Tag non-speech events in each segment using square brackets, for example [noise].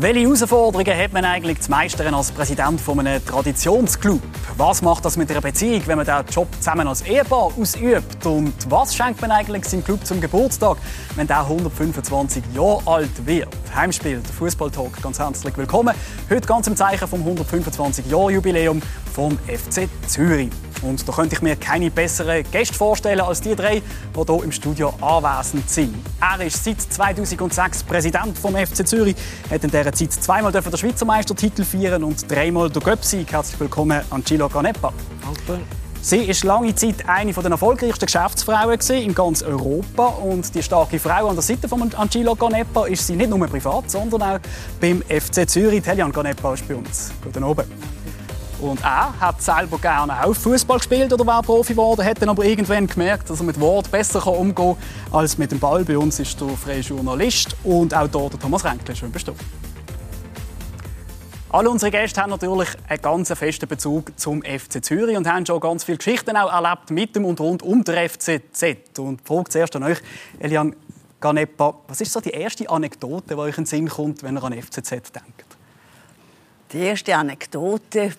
Welche Herausforderungen hat man eigentlich zu meistern als Präsident von einem Traditionsclub? Was macht das mit einer Beziehung, wenn man den Job zusammen als Ehepaar ausübt? Und was schenkt man eigentlich seinem Club zum Geburtstag, wenn der 125 Jahre alt wird? Heimspiel, der Fußballtalk, ganz herzlich willkommen. Heute ganz im Zeichen vom 125 Jahr Jubiläum vom FC Zürich. Und da könnte ich mir keine besseren Gäste vorstellen als die drei, die hier im Studio anwesend sind. Er ist seit 2006 Präsident vom FC Zürich, hat in dieser Zeit zweimal den Schweizer Meistertitel feiern und dreimal den Göpsieg. Herzlich willkommen an Gilo Canepa. Danke. Sie ist lange Zeit eine der erfolgreichsten Geschäftsfrauen in ganz Europa. Und die starke Frau an der Seite von Angelo Ganepa ist sie nicht nur privat, sondern auch beim FC Zürich. Helian Ganepa ist bei uns. Guten Abend. Und er hat selber gerne auch Fußball gespielt oder war Profi geworden, hat dann aber irgendwann gemerkt, dass er mit Wort besser umgehen kann als mit dem Ball. Bei uns ist er freier Journalist und auch hier der Thomas Renkle schön bestimmt. Alle unsere Gäste haben natürlich einen ganz festen Bezug zum FC Zürich und haben schon ganz viele Geschichten auch erlebt mit dem und rund um den FCZ. Und die Frage zuerst an euch, Elian Ganepa, was ist so die erste Anekdote, die euch in den Sinn kommt, wenn ihr an FCZ denkt? Die erste Anekdote.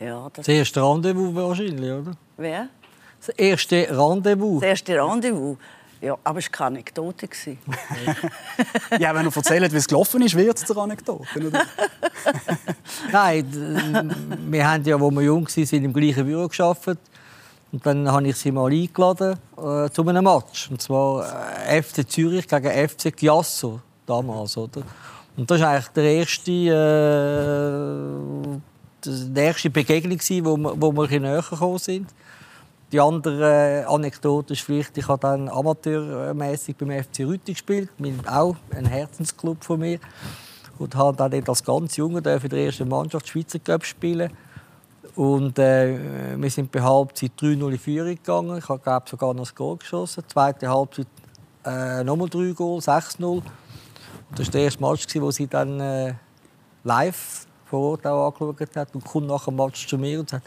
Ja, das, das erste Rendezvous wahrscheinlich, oder? Wer? Das erste Rendezvous. Das erste Rendezvous. Ja, aber es war keine Anekdote. ja, wenn ihr erzählt, wie es gelaufen ist, wird es eine Anekdote, oder? [laughs] Nein, wir haben ja, als wir jung waren, im gleichen Büro gearbeitet. Und dann habe ich sie mal eingeladen äh, zu einem Match. Und zwar äh, FC Zürich gegen FC Giasso damals, oder? Und das war eigentlich der erste, äh, die erste Begegnung, wo wir, wo wir näher gekommen sind. Die andere Anekdote ist vielleicht, ich habe dann amateurmäßig beim FC Rütti gespielt, auch ein Herzensclub von mir. Und habe dann als ganz Junge für die erste Mannschaft Schweizer Cup spielen. Und äh, wir sind bei Halbzeit 3-0 in Führung gegangen. Ich habe sogar noch ein Goal geschossen. Zweite Halbzeit äh, nochmal drei Goal, 6-0. Das war der erste Match, den sie dann äh, live vor Ort auch angeschaut hat. Und kommt nach dem Match zu mir und sagt,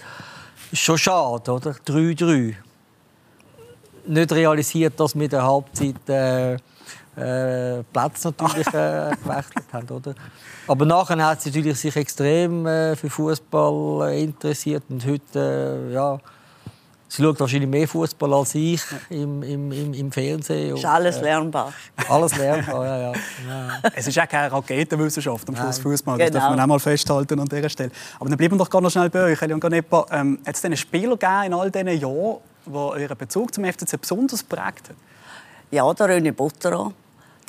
ist schon schade, oder? 3-3. Nicht realisiert, dass wir in der Halbzeit äh, äh, Platz natürlich äh, [laughs] gewechselt haben, oder? Aber nachher hat sie natürlich sich extrem äh, für Fußball interessiert und heute äh, ja Sie schaut wahrscheinlich mehr Fußball als ich im, im, im, im Fernsehen. Ist alles äh, lernbar. Alles lernbar, ja, ja. ja. [laughs] Es ist auch keine Raketenwissenschaft am Schluss Fußball. Das genau. darf man auch mal festhalten an dieser Stelle. Aber dann bleiben wir doch ganz schnell bei euch, Elion Ganepa. Ähm, hat es denn einen Spieler gegeben in all diesen Jahren, der euren Bezug zum FCZ besonders prägt hat? Ja, der René Botteron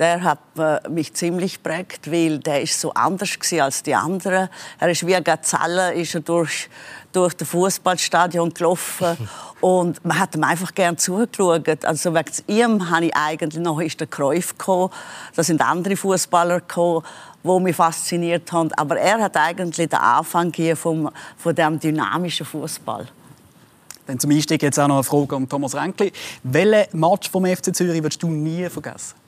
der hat äh, mich ziemlich prägt, weil der ist so anders als die anderen. Er ist wie ein Gazelle, ist er durch, durch das Fußballstadion gelaufen [laughs] und man hat ihm einfach gern zugeschaut. Also wegen ihm habe ich eigentlich noch ist der gekommen. Da sind andere Fußballer gekommen, die mich fasziniert haben. Aber er hat eigentlich den Anfang hier vom, von dem dynamischen Fußball. Dann zum Einstieg jetzt auch noch eine Frage an Thomas Renkli. Welchen Match vom FC Zürich willst du nie vergessen?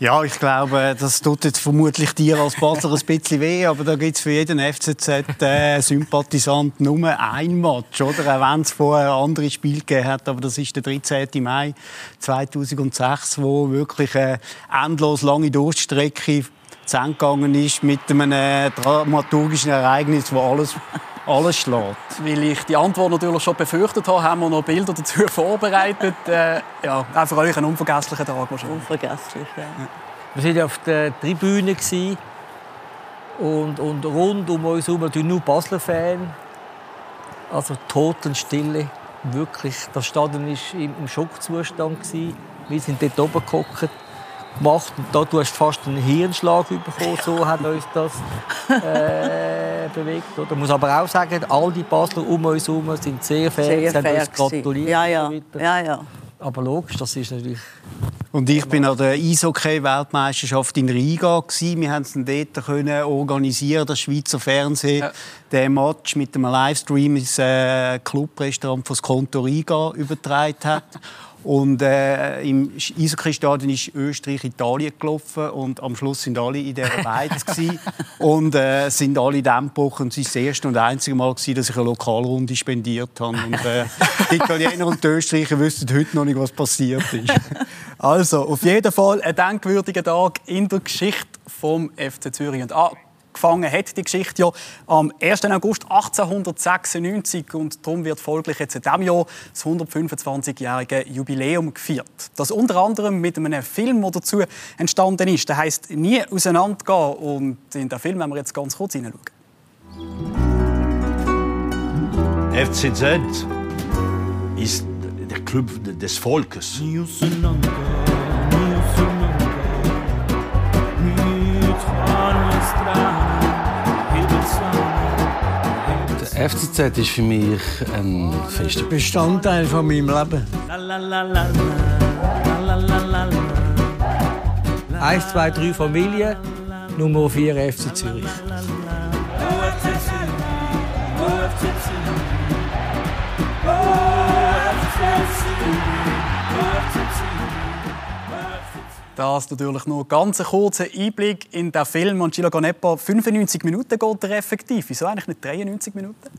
Ja, ich glaube, das tut jetzt vermutlich dir als Basler ein bisschen weh, aber da gibt es für jeden FCZ-Sympathisant äh, nur ein Match, oder? Auch wenn es vorher andere Spiele gegeben hat, aber das ist der 13. Mai 2006, wo wirklich eine endlos lange Durchstrecke zu Ende gegangen ist mit einem äh, dramaturgischen Ereignis, wo alles alles schlägt. Weil ich die Antwort natürlich schon befürchtet habe, haben wir noch Bilder dazu [laughs] vorbereitet. Äh, ja, auch für euch ein unvergesslicher Tag wahrscheinlich. Unvergesslich, ja. ja. Wir waren auf der Tribüne und, und rund um uns herum natürlich nur Basler-Fans. Also Totenstille. Wirklich, das Stadion war im Schockzustand. Wir sind dort oben gehockt gemacht. Und da, du hast fast einen Hirnschlag bekommen. So hat uns das äh, bewegt. Oder? Ich muss aber auch sagen, all die Basler um uns herum sind sehr fair, sehr haben uns gratuliert. Ja, ja. ja, ja. Aber logisch, das ist natürlich... Und ich bin an der Eishockey-Weltmeisterschaft in Riga. Wir haben es dort können organisieren, das Schweizer Fernsehen, ja. den Match mit einem Livestream ins äh, Clubrestaurant von Konto Riga übertragen hat. [laughs] Und äh, im Eishockey-Stadion ist Österreich-Italien gelaufen und am Schluss sind alle in dieser Beiz [laughs] und äh, sind alle Dämmbuch und es war das erste und einzige Mal gewesen, dass ich eine Lokalrunde spendiert habe. Und äh, die Italiener und die Österreicher wissen heute noch nicht, was passiert ist. Also, auf jeden Fall ein denkwürdiger Tag in der Geschichte vom FC Zürich. Und angefangen hat die Geschichte ja am 1. August 1896 und darum wird folglich jetzt in diesem Jahr das 125-jährige Jubiläum gefeiert. Das unter anderem mit einem Film, der dazu entstanden ist. Der heißt «Nie auseinandergehen» und in den Film werden wir jetzt ganz kurz hineinschauen. FCZ ist der Club des Volkes. Der FCZ ist für mich ein fester Bestandteil von meinem Leben. Eins, zwei, drei Familien, Nummer vier FC Zürich. Das natürlich nur ganz kurzer Einblick in den Film. Und Gilo Ganepa, 95 Minuten geht er effektiv. Wieso eigentlich nicht 93 Minuten?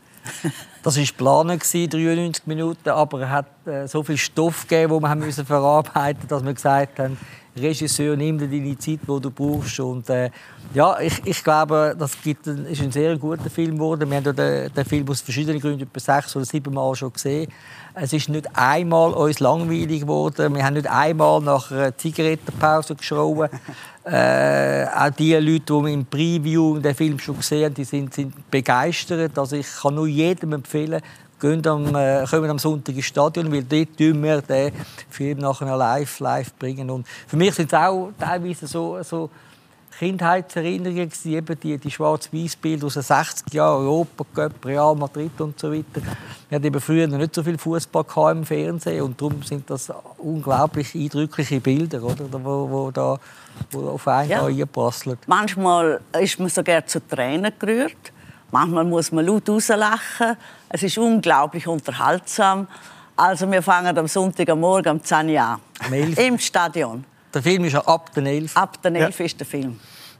[laughs] Das war geplant, 93 Minuten, aber er hat äh, so viel Stoff gegeben, den wir verarbeiten mussten, dass wir gesagt haben, Regisseur, nimm dir deine Zeit, die du brauchst. Und, äh, ja, ich, ich glaube, das gibt ein, ist ein sehr guter Film geworden. Wir haben den, den Film aus verschiedenen Gründen etwa sechs oder sieben Mal schon gesehen. Es ist nicht einmal uns langweilig geworden. Wir haben nicht einmal nach einer Zigarettenpause geschrien. [laughs] äh, auch die Leute, die im Preview den Film schon gesehen haben, die sind, sind begeistert. Also ich kann nur jedem empfehlen, gehen am, äh, kommen am Sonntag ins Stadion, weil dort tun wir den Film nachher live, live bringen. Und für mich sind es auch teilweise so, so Kindheitserinnerungen gewesen, eben die, die Schwarz-Weiß-Bilder aus den 60er Jahren, Europa, Cup, Real Madrid und so weiter. Wir hatten eben früher noch nicht so viel Fußball im Fernsehen und darum sind das unglaublich eindrückliche Bilder, oder, wo, wo da wo auf einen ja. einprasseln. Manchmal ist man sogar zu Tränen gerührt. Manchmal muss man laut rauslachen. Es ist unglaublich unterhaltsam. Also wir fangen am Sonntagmorgen um 10 Uhr an. Im Stadion. Der Film ist ja ab den 11. Ab den 11 ja. ist der Film.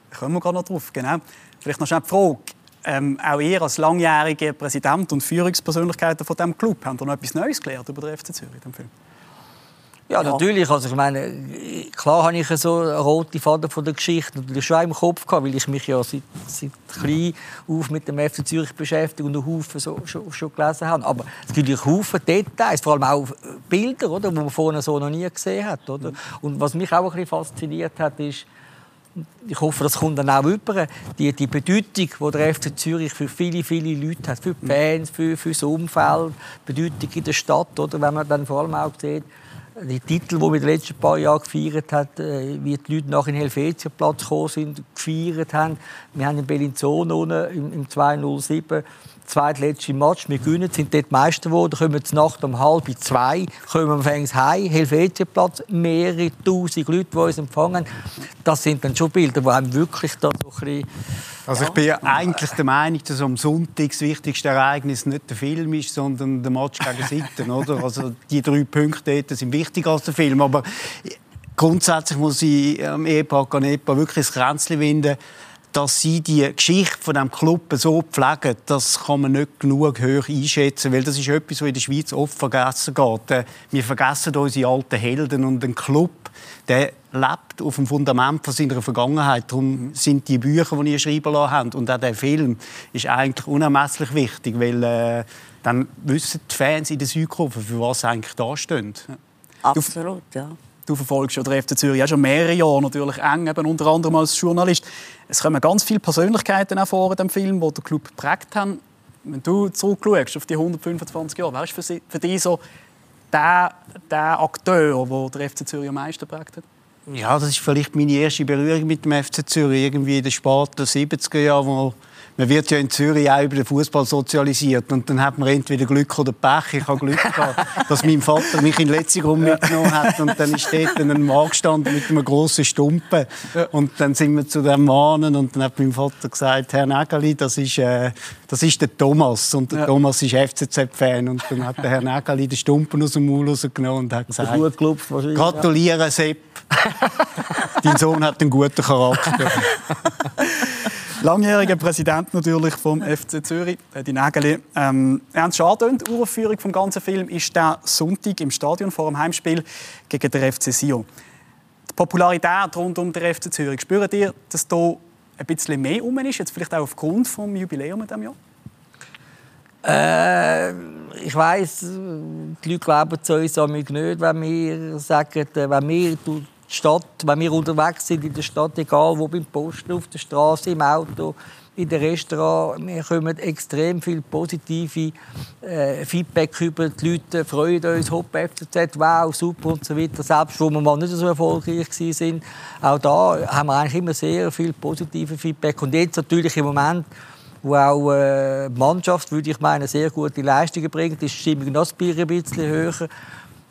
Da kommen wir gerade noch drauf, genau. Vielleicht noch schnell die Frage. Ähm, auch ihr als langjähriger Präsident und Führungspersönlichkeit von diesem Club, habt ihr noch etwas Neues gelernt über den FC Zürich in dem Film? Ja, natürlich. Also ich meine, klar habe ich so eine rote Faden von der Geschichte natürlich schon im Kopf gehabt, weil ich mich ja seit, seit klein auf mit dem FC Zürich beschäftige und einen Haufen so, schon, schon gelesen habe. Aber es gibt natürlich Haufen Details, vor allem auch Bilder, oder, die man vorher so noch nie gesehen hat. Oder? Und was mich auch ein bisschen fasziniert hat, ist, ich hoffe, das kommt dann auch über, die, die Bedeutung, die der FC Zürich für viele, viele Leute hat, für die Fans, für, für das Umfeld, die Bedeutung in der Stadt, oder, wenn man dann vor allem auch sieht, die Titel, die wir in den letzten paar Jahren gefeiert haben, äh, wie die Leute nach in den Helvetiaplatz gekommen sind, gefeiert haben. Wir haben in Bellinzona im, im 207 zweitletzte Match. Wir gewinnen, sind dort Meister geworden, kommen zur Nacht um halb zwei, kommen wir heim, Helvetiaplatz, mehrere tausend Leute, die uns empfangen. Das sind dann schon Bilder, die einem wirklich da so ein bisschen also ich bin ja eigentlich der Meinung, dass am Sonntag das wichtigste Ereignis nicht der Film ist, sondern der Match gegen Sitten, [laughs] oder? Also die drei Punkte dort sind wichtiger als der Film, aber grundsätzlich muss ich am Ehepaar Canepa wirklich das Kränzchen winden dass sie die Geschichte von dem Club so pflegen, das kann man nicht genug hoch einschätzen, weil das ist etwas, was in der Schweiz oft vergessen geht. Äh, wir vergessen unsere alten Helden und ein Club, der lebt auf dem Fundament von seiner Vergangenheit. Darum sind die Bücher, die ihr schreiben lassen habt, und auch der Film ist eigentlich unermesslich wichtig, weil äh, dann wissen die Fans in der Südkurve, für was sie eigentlich da stehen. Absolut, ja. Du verfolgst ja den FC Zürich auch schon mehrere Jahre natürlich eng, eben unter anderem als Journalist. Es kommen ganz viele Persönlichkeiten vor in dem Film, die den Club geprägt haben. Wenn du zurückschaust auf die 125 Jahre, wer ist für, für dich so der, der Akteur, der der FC Zürich am meisten geprägt hat? Ja, das ist vielleicht meine erste Berührung mit dem FC Zürich, irgendwie in den späten 70er Jahren, wo man wird ja in Zürich auch über den Fußball sozialisiert. Und dann hat man entweder Glück oder Pech. Ich habe Glück gehabt, dass mein Vater mich in den letzten Raum mitgenommen hat. Und dann ist dort ein Mann gestanden mit einem grossen Stumpen. Und dann sind wir zu dem Mann und dann hat mein Vater gesagt, Herr Nägeli, das ist, äh, das ist der Thomas. Und der ja. Thomas ist FCZ-Fan und dann hat der Herr Nägeli den Stumpen aus dem Maul rausgenommen und hat gesagt, gratuliere Sepp, dein Sohn hat einen guten Charakter. [laughs] Langjähriger Präsident natürlich vom FC Zürich, die Nägeli. Ähm, schon angedeutet, Uraufführung vom ganzen Film ist der Sonntag im Stadion vor dem Heimspiel gegen den FC Sion. Die Popularität rund um den FC Zürich, spürt ihr, dass da ein bisschen mehr um ist, jetzt vielleicht auch aufgrund des Jubiläums in diesem Jahr? Äh, ich weiss, die Leute glauben zu uns nicht, wenn wir sagen, äh, wenn wir Stadt, wenn wir unterwegs sind in der Stadt, egal wo beim Posten, auf der Straße, im Auto, in den Restaurant, wir bekommen extrem viel positive äh, Feedback über die Leute freuen uns, Hopp FCZ, wow, super und so weiter. Selbst wo wir mal nicht so erfolgreich sind, auch da haben wir eigentlich immer sehr viel positive Feedback. Und jetzt natürlich im Moment wo auch äh, die Mannschaft, würde ich meinen, sehr gute Leistungen bringt, ist die Stimmung noch ein bisschen höher.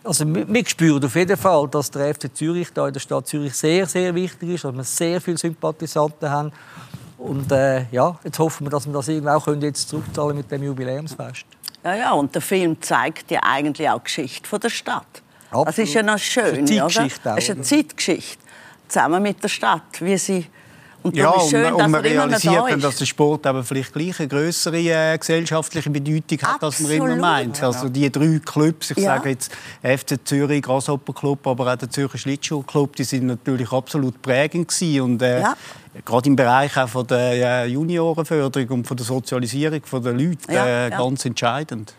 Also wir spüren auf jeden Fall, dass der FC Zürich da in der Stadt Zürich sehr, sehr wichtig ist, dass wir sehr viele Sympathisanten haben. Und äh, ja, jetzt hoffen wir, dass wir das irgendwie auch können jetzt zurückzahlen mit dem Jubiläumsfest. Ja, ja, und der Film zeigt ja eigentlich auch die Geschichte der Stadt. Absolut. Das ist ja noch schön, das ist eine Zeitgeschichte oder? Das ist eine Zeitgeschichte. Zusammen mit der Stadt, wie sie und ja, ist schön, und, und man realisiert dann, dass der Sport aber vielleicht gleich eine größere äh, gesellschaftliche Bedeutung hat, als man immer meint. Also die drei Clubs, ich ja. sage jetzt FC Zürich, Grasshopper Club, aber auch der Zürcher Schlittschuhclub, die sind natürlich absolut prägend gewesen. und äh, ja. gerade im Bereich auch von der äh, Juniorenförderung und von der Sozialisierung der Leute äh, ganz entscheidend.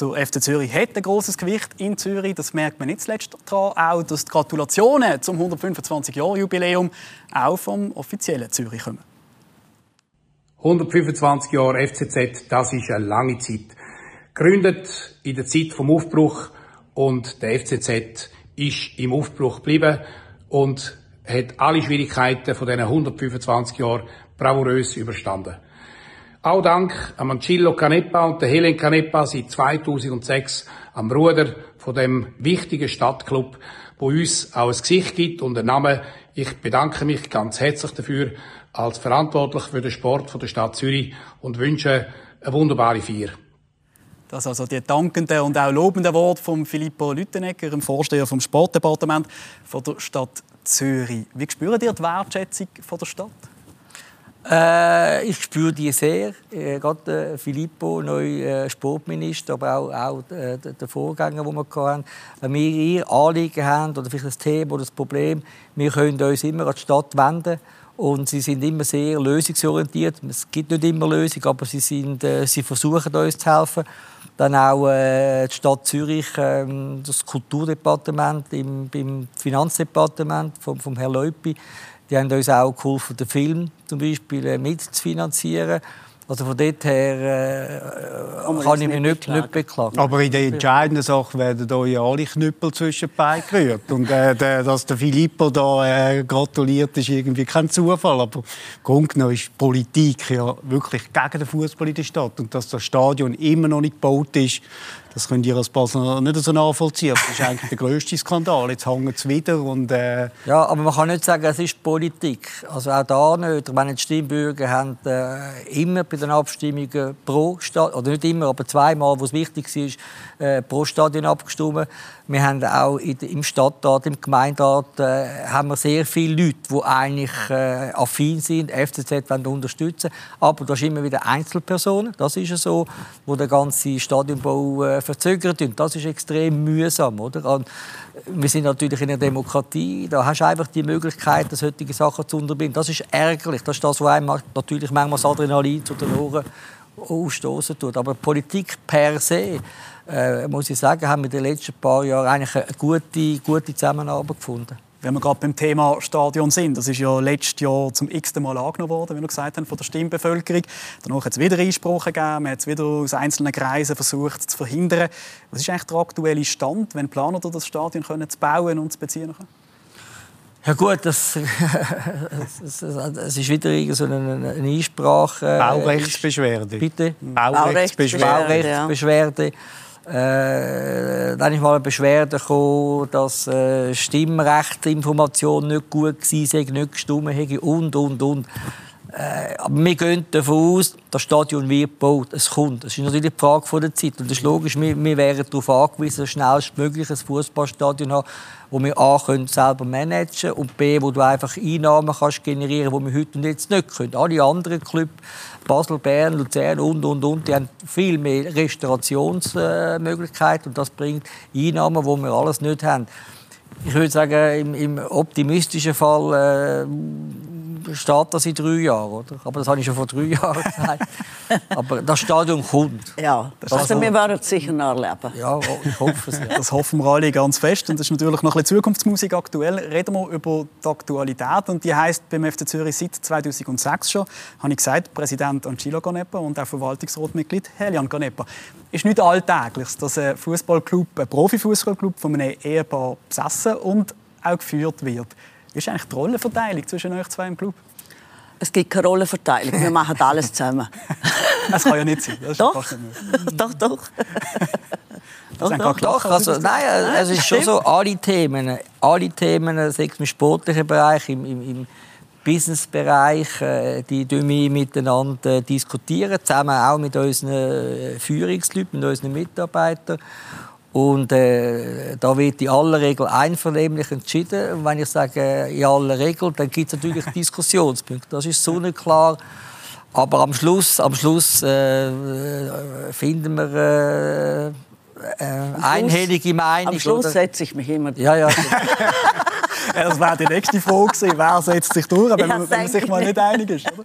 Der FC Zürich hat ein großes Gewicht in Zürich. Das merkt man nicht zuletzt daran. Auch, dass die Gratulationen zum 125-Jahr-Jubiläum auch vom offiziellen Zürich kommen. 125 Jahre FCZ, das ist eine lange Zeit. Gegründet in der Zeit vom Aufbruch und der FCZ ist im Aufbruch geblieben und hat alle Schwierigkeiten von diesen 125 Jahren bravourös überstanden. Auch dank am Ancillo Canepa und der Helen Canepa seit 2006 am Ruder von dem wichtigen Stadtclub, wo uns auch ein Gesicht gibt und einen Namen. Ich bedanke mich ganz herzlich dafür als verantwortlich für den Sport von der Stadt Zürich und wünsche eine wunderbare Feier. Das also die dankenden und auch lobenden Worte von Filippo Lüttenegger, dem Vorsteher vom Sportdepartement von der Stadt Zürich. Wie spüren ihr die Wertschätzung von der Stadt? Äh, ich spüre die sehr. Äh, gerade äh, Filippo, neuer äh, Sportminister, aber auch, auch äh, der Vorgänger, den wir hatten. Wenn wir ihr Anliegen haben oder vielleicht das Thema oder das Problem, wir können uns immer an die Stadt wenden. Und sie sind immer sehr lösungsorientiert. Es gibt nicht immer Lösungen, aber sie, sind, äh, sie versuchen uns zu helfen. Dann auch äh, die Stadt Zürich, ähm, das Kulturdepartement im, beim Finanzdepartement vom, vom Herrn Leupi die haben uns auch geholfen, den Film zum Beispiel äh, mitzufinanzieren. Also von dort her äh, kann ich mich nicht, nicht, beklagen. Aber in den entscheidenden Sachen werden euch alle Knüppel zwischen die Beine gerührt. Und äh, der, dass der Filippo da äh, gratuliert, ist irgendwie kein Zufall. Aber genommen ist Politik ja wirklich gegen den Fußball in der Stadt. Und dass das Stadion immer noch nicht gebaut ist, das könnt ihr als Basler nicht so nachvollziehen. Das ist eigentlich der grösste Skandal. Jetzt hängen es wieder. Und, äh ja, aber man kann nicht sagen, es ist Politik. Also auch da nicht. Wenn die Stimmbürger haben äh, immer bei den Abstimmungen pro Stadion, oder nicht immer, aber zweimal, wo es wichtig war, äh, pro Stadion abgestimmt. Wir haben auch im Stadtrat, im Gemeinderat äh, haben wir sehr viele Leute, die eigentlich äh, affin sind, FCZ wollen unterstützen. Aber das ist immer wieder Einzelpersonen, das ist ja so, wo der ganze Stadionbau äh, verzögert und das ist extrem mühsam, oder? Und wir sind natürlich in einer Demokratie, da hast du einfach die Möglichkeit, solche Sachen zu unterbinden. Das ist ärgerlich, das ist das, was einem natürlich manchmal das Adrenalin zu den Ohren ausstoßen tut. Aber Politik per se äh, muss ich sagen, haben wir in den letzten paar Jahren eigentlich eine gute, gute Zusammenarbeit gefunden. Wenn wir gerade beim Thema Stadion sind, das ist ja letztes Jahr zum x Mal angenommen worden, wie wir gesagt haben, von der Stimmbevölkerung. Danach hat es wieder Einsprachen gegeben, man hat es wieder aus einzelnen Kreisen versucht zu verhindern. Was ist eigentlich der aktuelle Stand, wenn Planer das Stadion können zu bauen und zu beziehen können? Ja gut, das, es, [laughs] es ist wieder so eine, eine Einsprache. Baurechtsbeschwerde. Bitte? Baurechtsbeschwerde. Baurechtsbeschwerde. Ja äh, dann ist mal eine Beschwerde gekommen, dass äh, Stimmrechtsinformation nicht gut war, nicht gestimmt hätte und, und, und. Äh, aber wir gehen davon aus, das Stadion wird gebaut, es kommt. Das ist natürlich die Frage der Zeit. Und das ist logisch, wir, wir wären darauf angewiesen, schnellstmöglich ein Fußballstadion haben, wo wir A können selber managen und B, wo du einfach Einnahmen kannst generieren, die wir heute und jetzt nicht können. Alle anderen Clubs, Basel, Bern, Luzern und und und, die haben viel mehr Restaurationsmöglichkeiten und das bringt Einnahmen, die wir alles nicht haben. Ich würde sagen, im, im optimistischen Fall äh, steht das in drei Jahren, oder? Aber das habe ich schon vor drei [laughs] Jahren gesagt. Aber das Stadion kommt. Ja, das also wir werden es sicher noch erleben. Ja, ich hoffe es. Ja. Das hoffen wir alle ganz fest. Und das ist natürlich noch ein bisschen Zukunftsmusik aktuell. Reden wir über die Aktualität. Und die heißt beim FC Zürich seit 2006 schon, habe ich gesagt, Präsident Angelo Ganepa und auch Verwaltungsratmitglied Helian Ganepa. Ist nicht alltäglich, dass ein Fußballclub, ein Profifußballclub von einem Ehepaar besessen und auch geführt wird. Wie ist eigentlich die Rollenverteilung zwischen euch zwei im Club? Es gibt keine Rollenverteilung. Wir machen alles zusammen. [laughs] das kann ja nicht sein. [laughs] doch. doch, doch. doch, doch, doch. Also, nein, es ist schon so, alle Themen, alle Themen, sei es im sportlichen Bereich, im, im, im Businessbereich, äh, die wir miteinander diskutieren, zusammen auch mit unseren äh, Führungsleuten, mit unseren Mitarbeitern. Und äh, da wird in aller Regel einvernehmlich entschieden. Und wenn ich sage in aller Regel, dann gibt es natürlich [laughs] Diskussionspunkte. Das ist so nicht klar. Aber am Schluss, am Schluss äh, finden wir äh, äh, einhellige Meinung. Am Schluss setze ich mich immer. Ja, ja. [laughs] das wäre die nächste Frage gewesen. Wer setzt sich durch, wenn, man, wenn man sich mal nicht einig ist? Oder?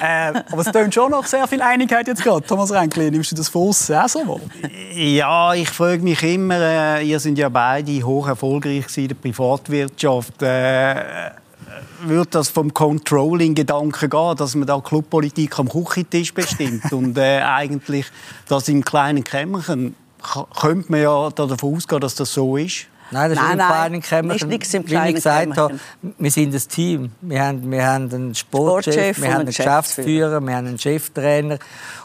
Äh, aber es tönt schon noch sehr viel Einigkeit jetzt gerade. Thomas Renkli, nimmst du das von uns auch so wahr? Ja, ich frage mich immer, äh, ihr seid ja beide hoch erfolgreich in der Privatwirtschaft. Äh, würde das vom Controlling-Gedanken gehen, dass man da Clubpolitik am Küchentisch bestimmt und äh, eigentlich das im kleinen Kämmerchen könnte man ja davon ausgehen, dass das so ist. Nein, das nein, ist nein, kleinen Kämmerchen. Wie ich gesagt habe, wir sind ein Team. Wir haben, wir haben einen Sportchef, Sportchef wir haben einen Geschäftsführer, wir haben einen Cheftrainer.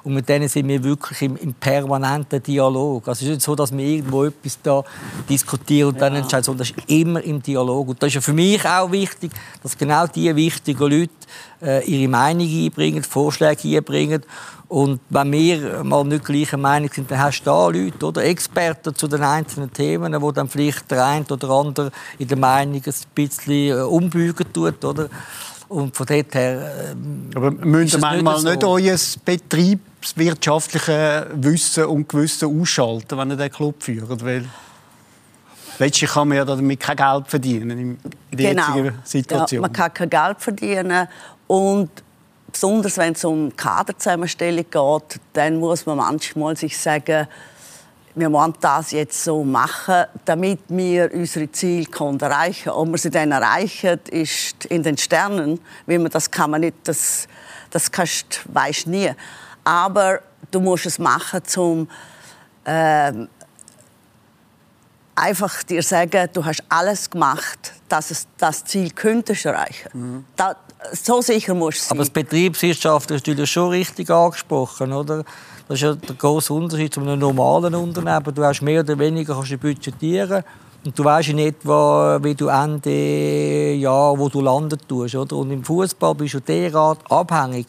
Und mit denen sind wir wirklich im, im permanenten Dialog. Also es ist nicht so, dass wir irgendwo etwas da diskutieren und dann ja. entscheiden, sondern das ist immer im Dialog. Und das ist ja für mich auch wichtig, dass genau diese wichtigen Leute äh, ihre Meinung einbringen, Vorschläge einbringen und wenn wir mal nicht gleicher Meinung sind, dann hast du da Leute oder Experten zu den einzelnen Themen, wo dann vielleicht der eine oder andere in der Meinung ein bisschen äh, umbügen tut, oder? Und von dort her. Ähm, Aber müsst manchmal nicht, so. nicht euer betriebswirtschaftliches Wissen und Gewissen ausschalten, wenn ihr den Club führt? Weil letztlich kann man ja damit kein Geld verdienen in der genau. jetzigen Situation. Ja, man kann kein Geld verdienen und besonders wenn es um Kaderzusammenstellung geht, dann muss man manchmal sich sagen, wir wollen das jetzt so machen, damit wir unsere Ziele erreichen können. Ob wir sie dann erreichen, ist in den Sternen. Wie man das kann man nicht, das, das kannst, weißt nie. Aber du musst es machen, um äh, einfach dir sagen, du hast alles gemacht, dass es das Ziel könntest erreichen. Mhm. Da, so sicher muss es sein. Aber das Betriebswirtschaft ist natürlich schon richtig angesprochen, oder? Das ist ja der große Unterschied zu einem normalen Unternehmen. Du hast mehr oder weniger kannst du budgetieren und du weißt in etwa, wie du Ende Jahr, wo du landen tust, oder? Und im Fußball bist du derart abhängig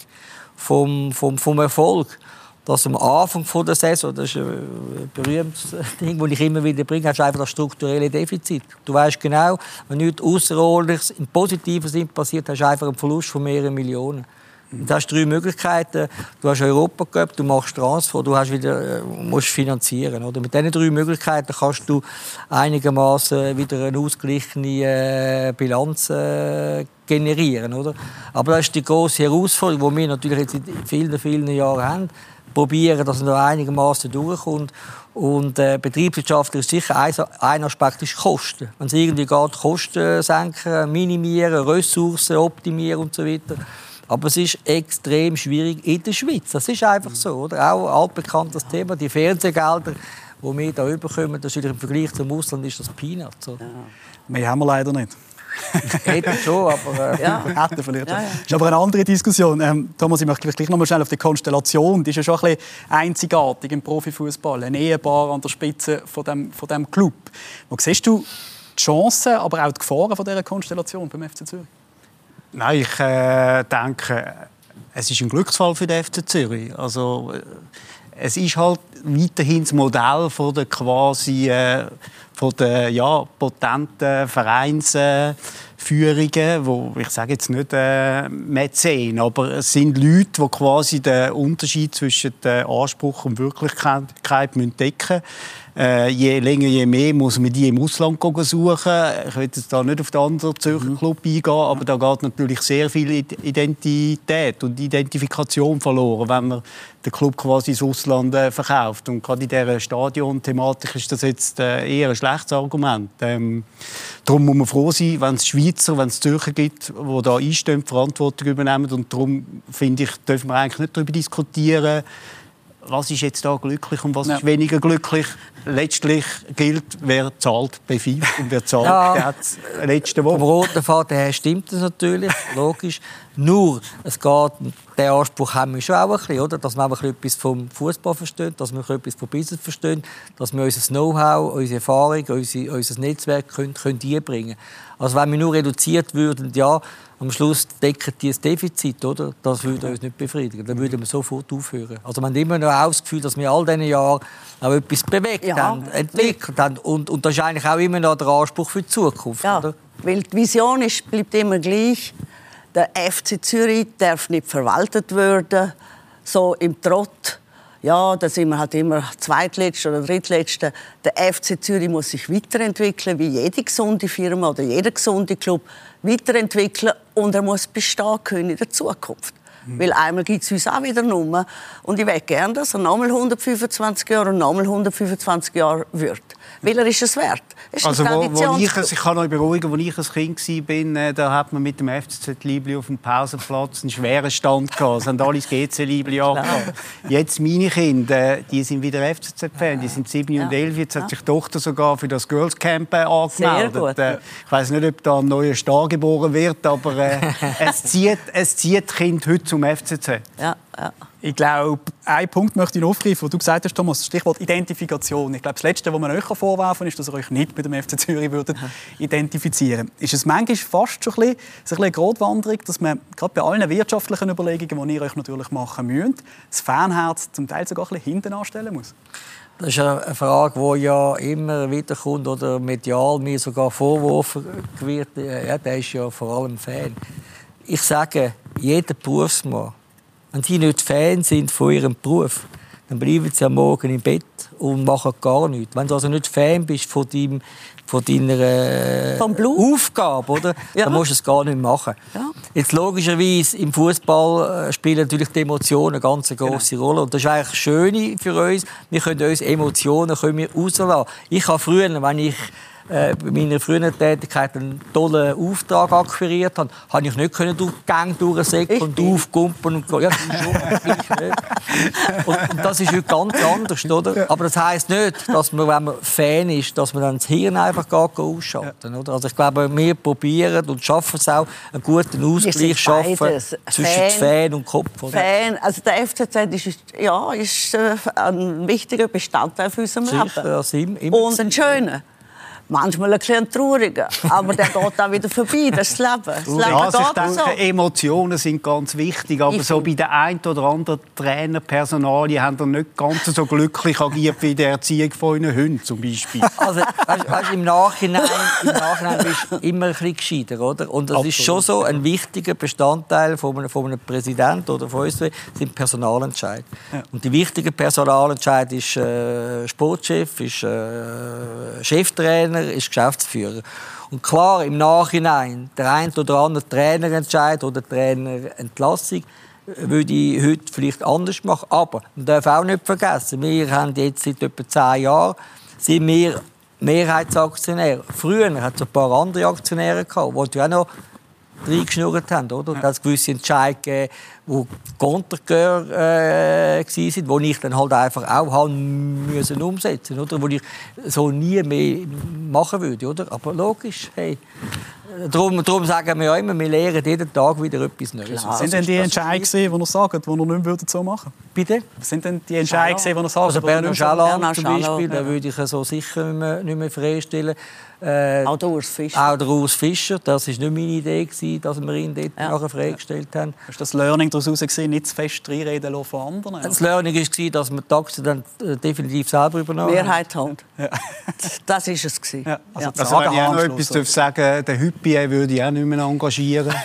vom, vom, vom Erfolg dass am Anfang der Saison, das ist ein berühmtes [laughs] Ding, das ich immer wieder bringe, hast du einfach das strukturelle Defizit. Du weißt genau, wenn nichts Außerordentliches im positiven Sinn passiert, hast du einfach einen Verlust von mehreren Millionen. Du hast drei Möglichkeiten. Du hast Europa gehabt, du machst Transfer, du hast wieder, äh, musst finanzieren. Oder? Mit diesen drei Möglichkeiten kannst du einigermaßen wieder eine ausgeglichene äh, Bilanz äh, generieren. Oder? Aber das ist die große Herausforderung, die wir natürlich jetzt in vielen, vielen Jahren haben probieren, dass man da einigermaßen durchkommt. Und äh, betriebswirtschaftlich ist sicher ein, ein Aspekt ist Kosten. Wenn es irgendwie geht, Kosten senken, minimieren, Ressourcen optimieren und so weiter. Aber es ist extrem schwierig in der Schweiz. Das ist einfach so. Oder? Auch altbekanntes Thema, die Fernsehgelder, die wir hier bekommen, das ist im Vergleich zum Ausland ist das Peanuts. Ja. Mehr haben wir leider nicht. Hätte schon, aber... Äh, ja. Hätte vielleicht. Ja, ja. Das ist aber eine andere Diskussion. Ähm, Thomas, ich möchte gleich noch mal schnell auf die Konstellation. Die ist ja schon ein bisschen einzigartig im Profifußball. Ein Ehepaar an der Spitze von dem, von dem Club. Wo siehst du die Chancen, aber auch die Gefahren von dieser Konstellation beim FC Zürich? Nein, ich äh, denke, es ist ein Glücksfall für den FC Zürich. Also, äh, es ist halt weiterhin das Modell von der quasi äh, von der ja, potenten Vereinsführungen, wo ich sage jetzt nicht äh, Mäzen, aber es sind Leute, die quasi den Unterschied zwischen Anspruch und Wirklichkeit decken. müssen äh, je länger, je mehr muss man die im Ausland suchen. Ich will jetzt da nicht auf den anderen Zürcher mhm. Club eingehen, aber da geht natürlich sehr viel Identität und Identifikation verloren, wenn man den Club quasi ins Ausland äh, verkauft. Und gerade in dieser Stadion-Thematik ist das jetzt äh, eher ein schlechtes Argument. Ähm, darum muss man froh sein, wenn es Schweizer, wenn es Zürcher gibt, die da einstehen, die Verantwortung übernehmen. Und darum finde ich, dürfen wir eigentlich nicht darüber diskutieren, was ist jetzt da glücklich und was ja. ist weniger glücklich. Letztlich gilt, wer zahlt bei FIFA und wer zahlt [laughs] ja, letzte Woche. Vom roten Faden her stimmt das natürlich, [laughs] logisch. Nur, es geht, den Anspruch haben wir schon auch ein bisschen, oder? dass wir auch etwas vom Fußball verstehen, dass wir etwas vom Business verstehen, dass wir unser Know-how, unsere Erfahrung, unser, unser Netzwerk können, können einbringen können. Also wenn wir nur reduziert würden, ja, am Schluss decken die das Defizit, oder? Das würde uns nicht befriedigen. Dann würden wir sofort aufhören. Also man hat immer noch das Gefühl, dass wir all diesen Jahren auch etwas bewegt ja. haben, entwickelt haben. Und, und das ist eigentlich auch immer noch der Anspruch für die Zukunft, ja, oder? Weil die Vision ist, bleibt immer gleich. Der FC Zürich darf nicht verwaltet werden, so im Trott ja, da sind wir halt immer Zweitletzte oder Drittletzte. Der FC Zürich muss sich weiterentwickeln, wie jede gesunde Firma oder jeder gesunde Club weiterentwickeln und er muss bestehen können in der Zukunft. Mhm. Weil einmal gibt es uns auch wieder Nummer. Und ich möchte gerne, dass er nochmal 125 Jahre und nochmal 125 Jahre wird. Weil er ist es wert. Ist also wo, wo ich, ich kann euch beruhigen, als ich ein Kind war, äh, da hat man mit dem FCZ Liebli auf dem Pausenplatz einen schweren Stand gehabt. Es haben alle das GC Liebli [laughs] Jetzt meine Kinder, die sind wieder FCZ-Fan, die sind 7 und 11. Jetzt hat sich die Tochter sogar für das Girls Camp äh, angemeldet. Äh, ich weiß nicht, ob da ein neuer Star geboren wird, aber äh, es, zieht, es zieht Kind heute zum FCZ. Ja, ja. Ich glaube, einen Punkt möchte ich noch aufgreifen, wo du gesagt hast, Thomas, Stichwort Identifikation. Ich glaube, das Letzte, was man euch vorwerfen kann, ist, dass ihr euch nicht mit dem FC Zürich würdet [laughs] identifizieren Ist es manchmal fast schon ein bisschen, eine Grotwanderung, dass man gerade bei allen wirtschaftlichen Überlegungen, die ihr euch natürlich machen müsst, das Fanherz zum Teil sogar ein bisschen hinten anstellen muss? Das ist eine Frage, die ja immer wieder kommt oder medial mir sogar vorgeworfen wird. Ja, der ist ja vor allem Fan. Ich sage, jeder Berufsmann wenn sie nicht Fan sind von ihrem Beruf, dann bleiben sie am Morgen im Bett und machen gar nichts. Wenn du also nicht Fan bist von, deinem, von deiner äh, Aufgabe, oder? Ja. dann musst du es gar nicht machen. Ja. Jetzt logischerweise im Fußball äh, spielen natürlich die Emotionen eine ganz große genau. Rolle und das ist eigentlich das Schöne für uns. Wir können uns Emotionen können wir rauslassen. Ich habe früher, wenn ich äh, bei meiner früheren Tätigkeit einen tollen Auftrag akquiriert habe, habe ich nicht können durch die Gang durchsäckeln und aufkumpen und ja, und, und das ist heute ganz anders, oder? Aber das heisst nicht, dass man, wenn man Fan ist, dass man dann das Hirn einfach gar ausschalten, oder? Also ich glaube, wir probieren und schaffen es auch, einen guten Ausgleich schaffen zwischen Fan, Fan und Kopf. Oder? Fan, also der FCZ ist, ja, ist äh, ein wichtiger Bestandteil für unserem Sicher, Leben. Also im, im und ein schöner manchmal ein bisschen trauriger, aber der geht auch wieder vorbei, das Leben. Das Leben ja, also ich denke, so. Emotionen sind ganz wichtig, aber ich so bei der einen oder anderen Trainerpersonalie haben wir nicht ganz so glücklich agiert wie der Erziehung von euren Hunden zum Beispiel. Also, weißt, weißt, im Nachhinein, im Nachhinein bist du immer ein bisschen gescheiter, oder? Und das Absolut. ist schon so ein wichtiger Bestandteil von einem, von einem Präsidenten oder von uns, sind Personalentscheid. Ja. Und die wichtige Personalentscheid ist äh, Sportchef, ist äh, Cheftrainer Trainer ist Geschäftsführer. Und klar, im Nachhinein, der ein oder andere Trainerentscheid oder Trainerentlassung würde ich heute vielleicht anders machen. Aber man darf auch nicht vergessen, wir haben jetzt seit etwa zehn Jahren sind wir Mehrheitsaktionär. Früher hat es ein paar andere Aktionäre die auch noch reingeschnurrt haben. Oder? Ja. Da hat es gewisse Entscheidungen gegeben, die Kontergehör äh, waren, die ich dann halt einfach auch haben müssen umsetzen musste. Wo ich so nie mehr machen würde. Oder? Aber logisch, hey, Darum, darum sagen wir ja immer, wir lernen jeden Tag wieder etwas Neues. Was sind denn die Entscheidungen, die ihr sagt, die ihr nicht mehr so machen Bitte? Was sind denn die Entscheidungen, die ihr sagt, also Bernard Schalan zum Beispiel, ja. den würde ich so sicher nicht mehr, nicht mehr freistellen. Äh, auch der Urs Fischer. Auch der Urs Fischer. Das war nicht meine Idee, dass wir ihn dort ja. nachher freigestellt haben. Das ist das Learning daraus gesehen, nicht zu fest reinreden lassen von anderen? Das Learning war, dass wir die Aktien dann äh, definitiv selber übernommen Mehrheit haben. [laughs] Ja. Das war es. Ja, also, also wenn ich auch noch etwas sagen der Hüppi würde ich auch nicht mehr engagieren. [laughs]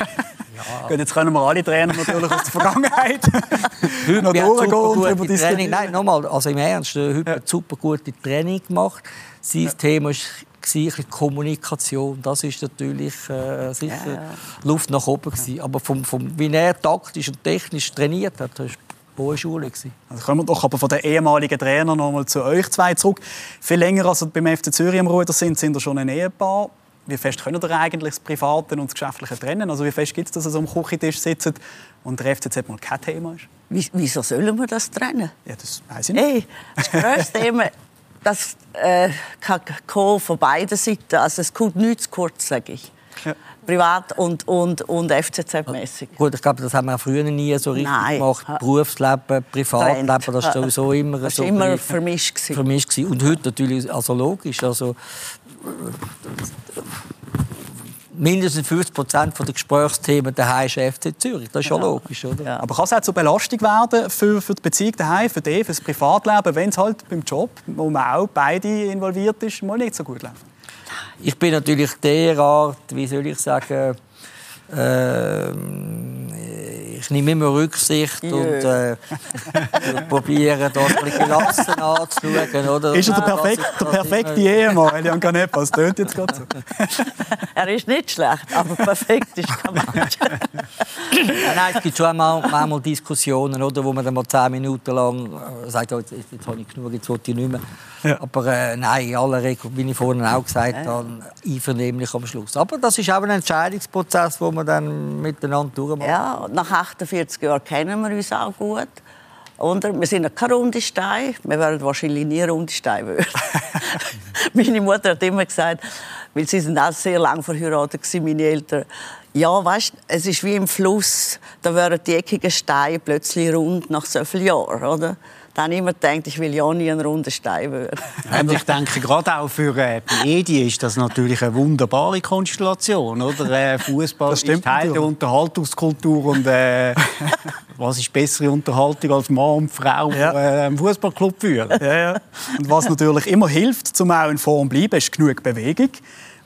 Ja. Jetzt können wir alle Trainer natürlich aus der Vergangenheit [laughs] noch durchgehen und darüber diskutieren. Nein, nochmal, also im Ernst, Hüppi ja. hat super gute Training gemacht. Sein ja. Thema war Kommunikation. Das ist natürlich äh, sicher ja. Luft nach oben. Gewesen. Aber vom, vom, wie er taktisch und technisch trainiert hat, das hohe Schule. Also kommen wir doch aber von den ehemaligen Trainern noch mal zu euch zwei zurück. Viel länger als beim FC Zürich am Ruder sind, sind ihr schon ein Ehepaar. Wie fest können ihr eigentlich das Private und das Geschäftliche trennen? Also wie fest gibt es, dass ihr so am Küchentisch sitzt und der FCZ mal kein Thema ist? Wie, wieso sollen wir das trennen? Ja, das weiß ich nicht. Hey, das grösste [laughs] Thema, das äh, kann kommen von beiden Seiten. Also es kommt nichts kurz, sage ich. Ja. Privat und, und, und FCZ-mäßig. Gut, ich glaube, das haben wir früher nie so richtig Nein. gemacht. Berufsleben, Privatleben, das war sowieso immer das so. immer vermischt. vermischt Und heute natürlich, also logisch, also mindestens 50 Prozent der Gesprächsthemen daheim ist FC Zürich. Das ist schon ja. logisch, oder? Ja. Aber kann es auch zur Belastung werden für, für die Beziehung daheim, für dich, für das Privatleben, wenn es halt beim Job, wo man auch beide involviert ist, mal nicht so gut läuft? Ich bin natürlich derart, wie soll ich sagen, ähm, nehme immer Rücksicht yeah. und äh, [laughs] probiere das ein bisschen gelassen anzuschauen. Oder? Ist er der, perfekt, der perfekte Ehemann, Elian Canepa? Das tönt jetzt gerade so. [laughs] er ist nicht schlecht, aber perfekt ist kein Mensch. nein, es gibt schon manchmal Diskussionen, oder, wo man dann mal zehn Minuten lang äh, sagt, oh, jetzt, jetzt habe ich genug, jetzt will ich nicht mehr. Ja. Aber äh, nein, in aller Regel, wie ich vorhin auch gesagt habe, einvernehmlich am Schluss. Aber das ist auch ein Entscheidungsprozess, den man dann miteinander durchmacht. Ja, nach 48 Jahren kennen wir uns auch gut. Und wir sind kein runde Stein. Wir werden wahrscheinlich nie runde Stein werden. [laughs] meine Mutter hat immer gesagt, weil sie sind auch sehr lang verheiratet waren, meine Eltern. Ja, weißt, es ist wie im Fluss. Da werden die eckigen Steine plötzlich rund nach so vielen Jahren, oder? Dann immer gedacht, ich will ja nie einen runden Stein werden. Und ich denke, gerade auch für äh, die Edi ist das natürlich eine wunderbare Konstellation. Oder? Äh, Fußball ist Teil der Unterhaltungskultur. Und äh, [laughs] was ist bessere Unterhaltung als Mann und Frau ja. äh, einen Fußballclub führen? Ja, ja. Und was natürlich immer hilft, um auch in Form zu bleiben, ist genug Bewegung.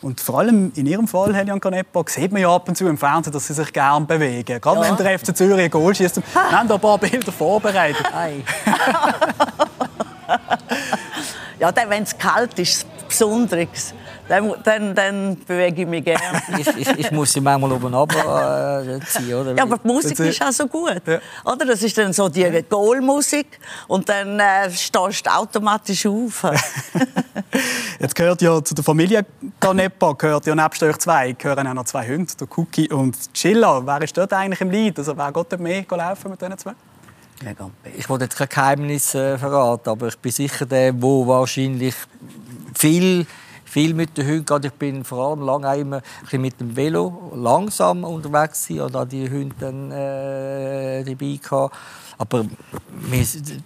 Und vor allem in Ihrem Fall, Helian Canepa, sieht man ja ab und zu im Fernsehen, dass Sie sich gerne bewegen. Gerade ja. wenn der FC Zürich ein Goal schießt. [laughs] Wir haben da ein paar Bilder vorbereitet. [laughs] ja, wenn es kalt ist, Besonderes. Dann, dann, dann, bewege ich mich gerne. [laughs] ich, ich, ich, muss sie manchmal oben runter äh, ziehen, oder? Ja, aber die Musik ist auch so gut. Ja. Oder? Das ist dann so die Goalmusik und dann äh, stehst du automatisch auf. [laughs] [laughs] Jetzt gehört ja zu der Familie Canepa, gehört ja nebst euch zwei, gehören auch noch zwei Hunde, der Cookie und Chilla. Wer ist dort eigentlich im Lied? Also wer geht mehr laufen mit diesen zwei? Ich wollte jetzt kein Geheimnis äh, verraten, aber ich bin sicher der, der wahrscheinlich viel viel mit den Hunden. Ich bin vor allem lange immer mit dem Velo langsam unterwegs und da die Hunde dann, äh, dabei gehabt. Aber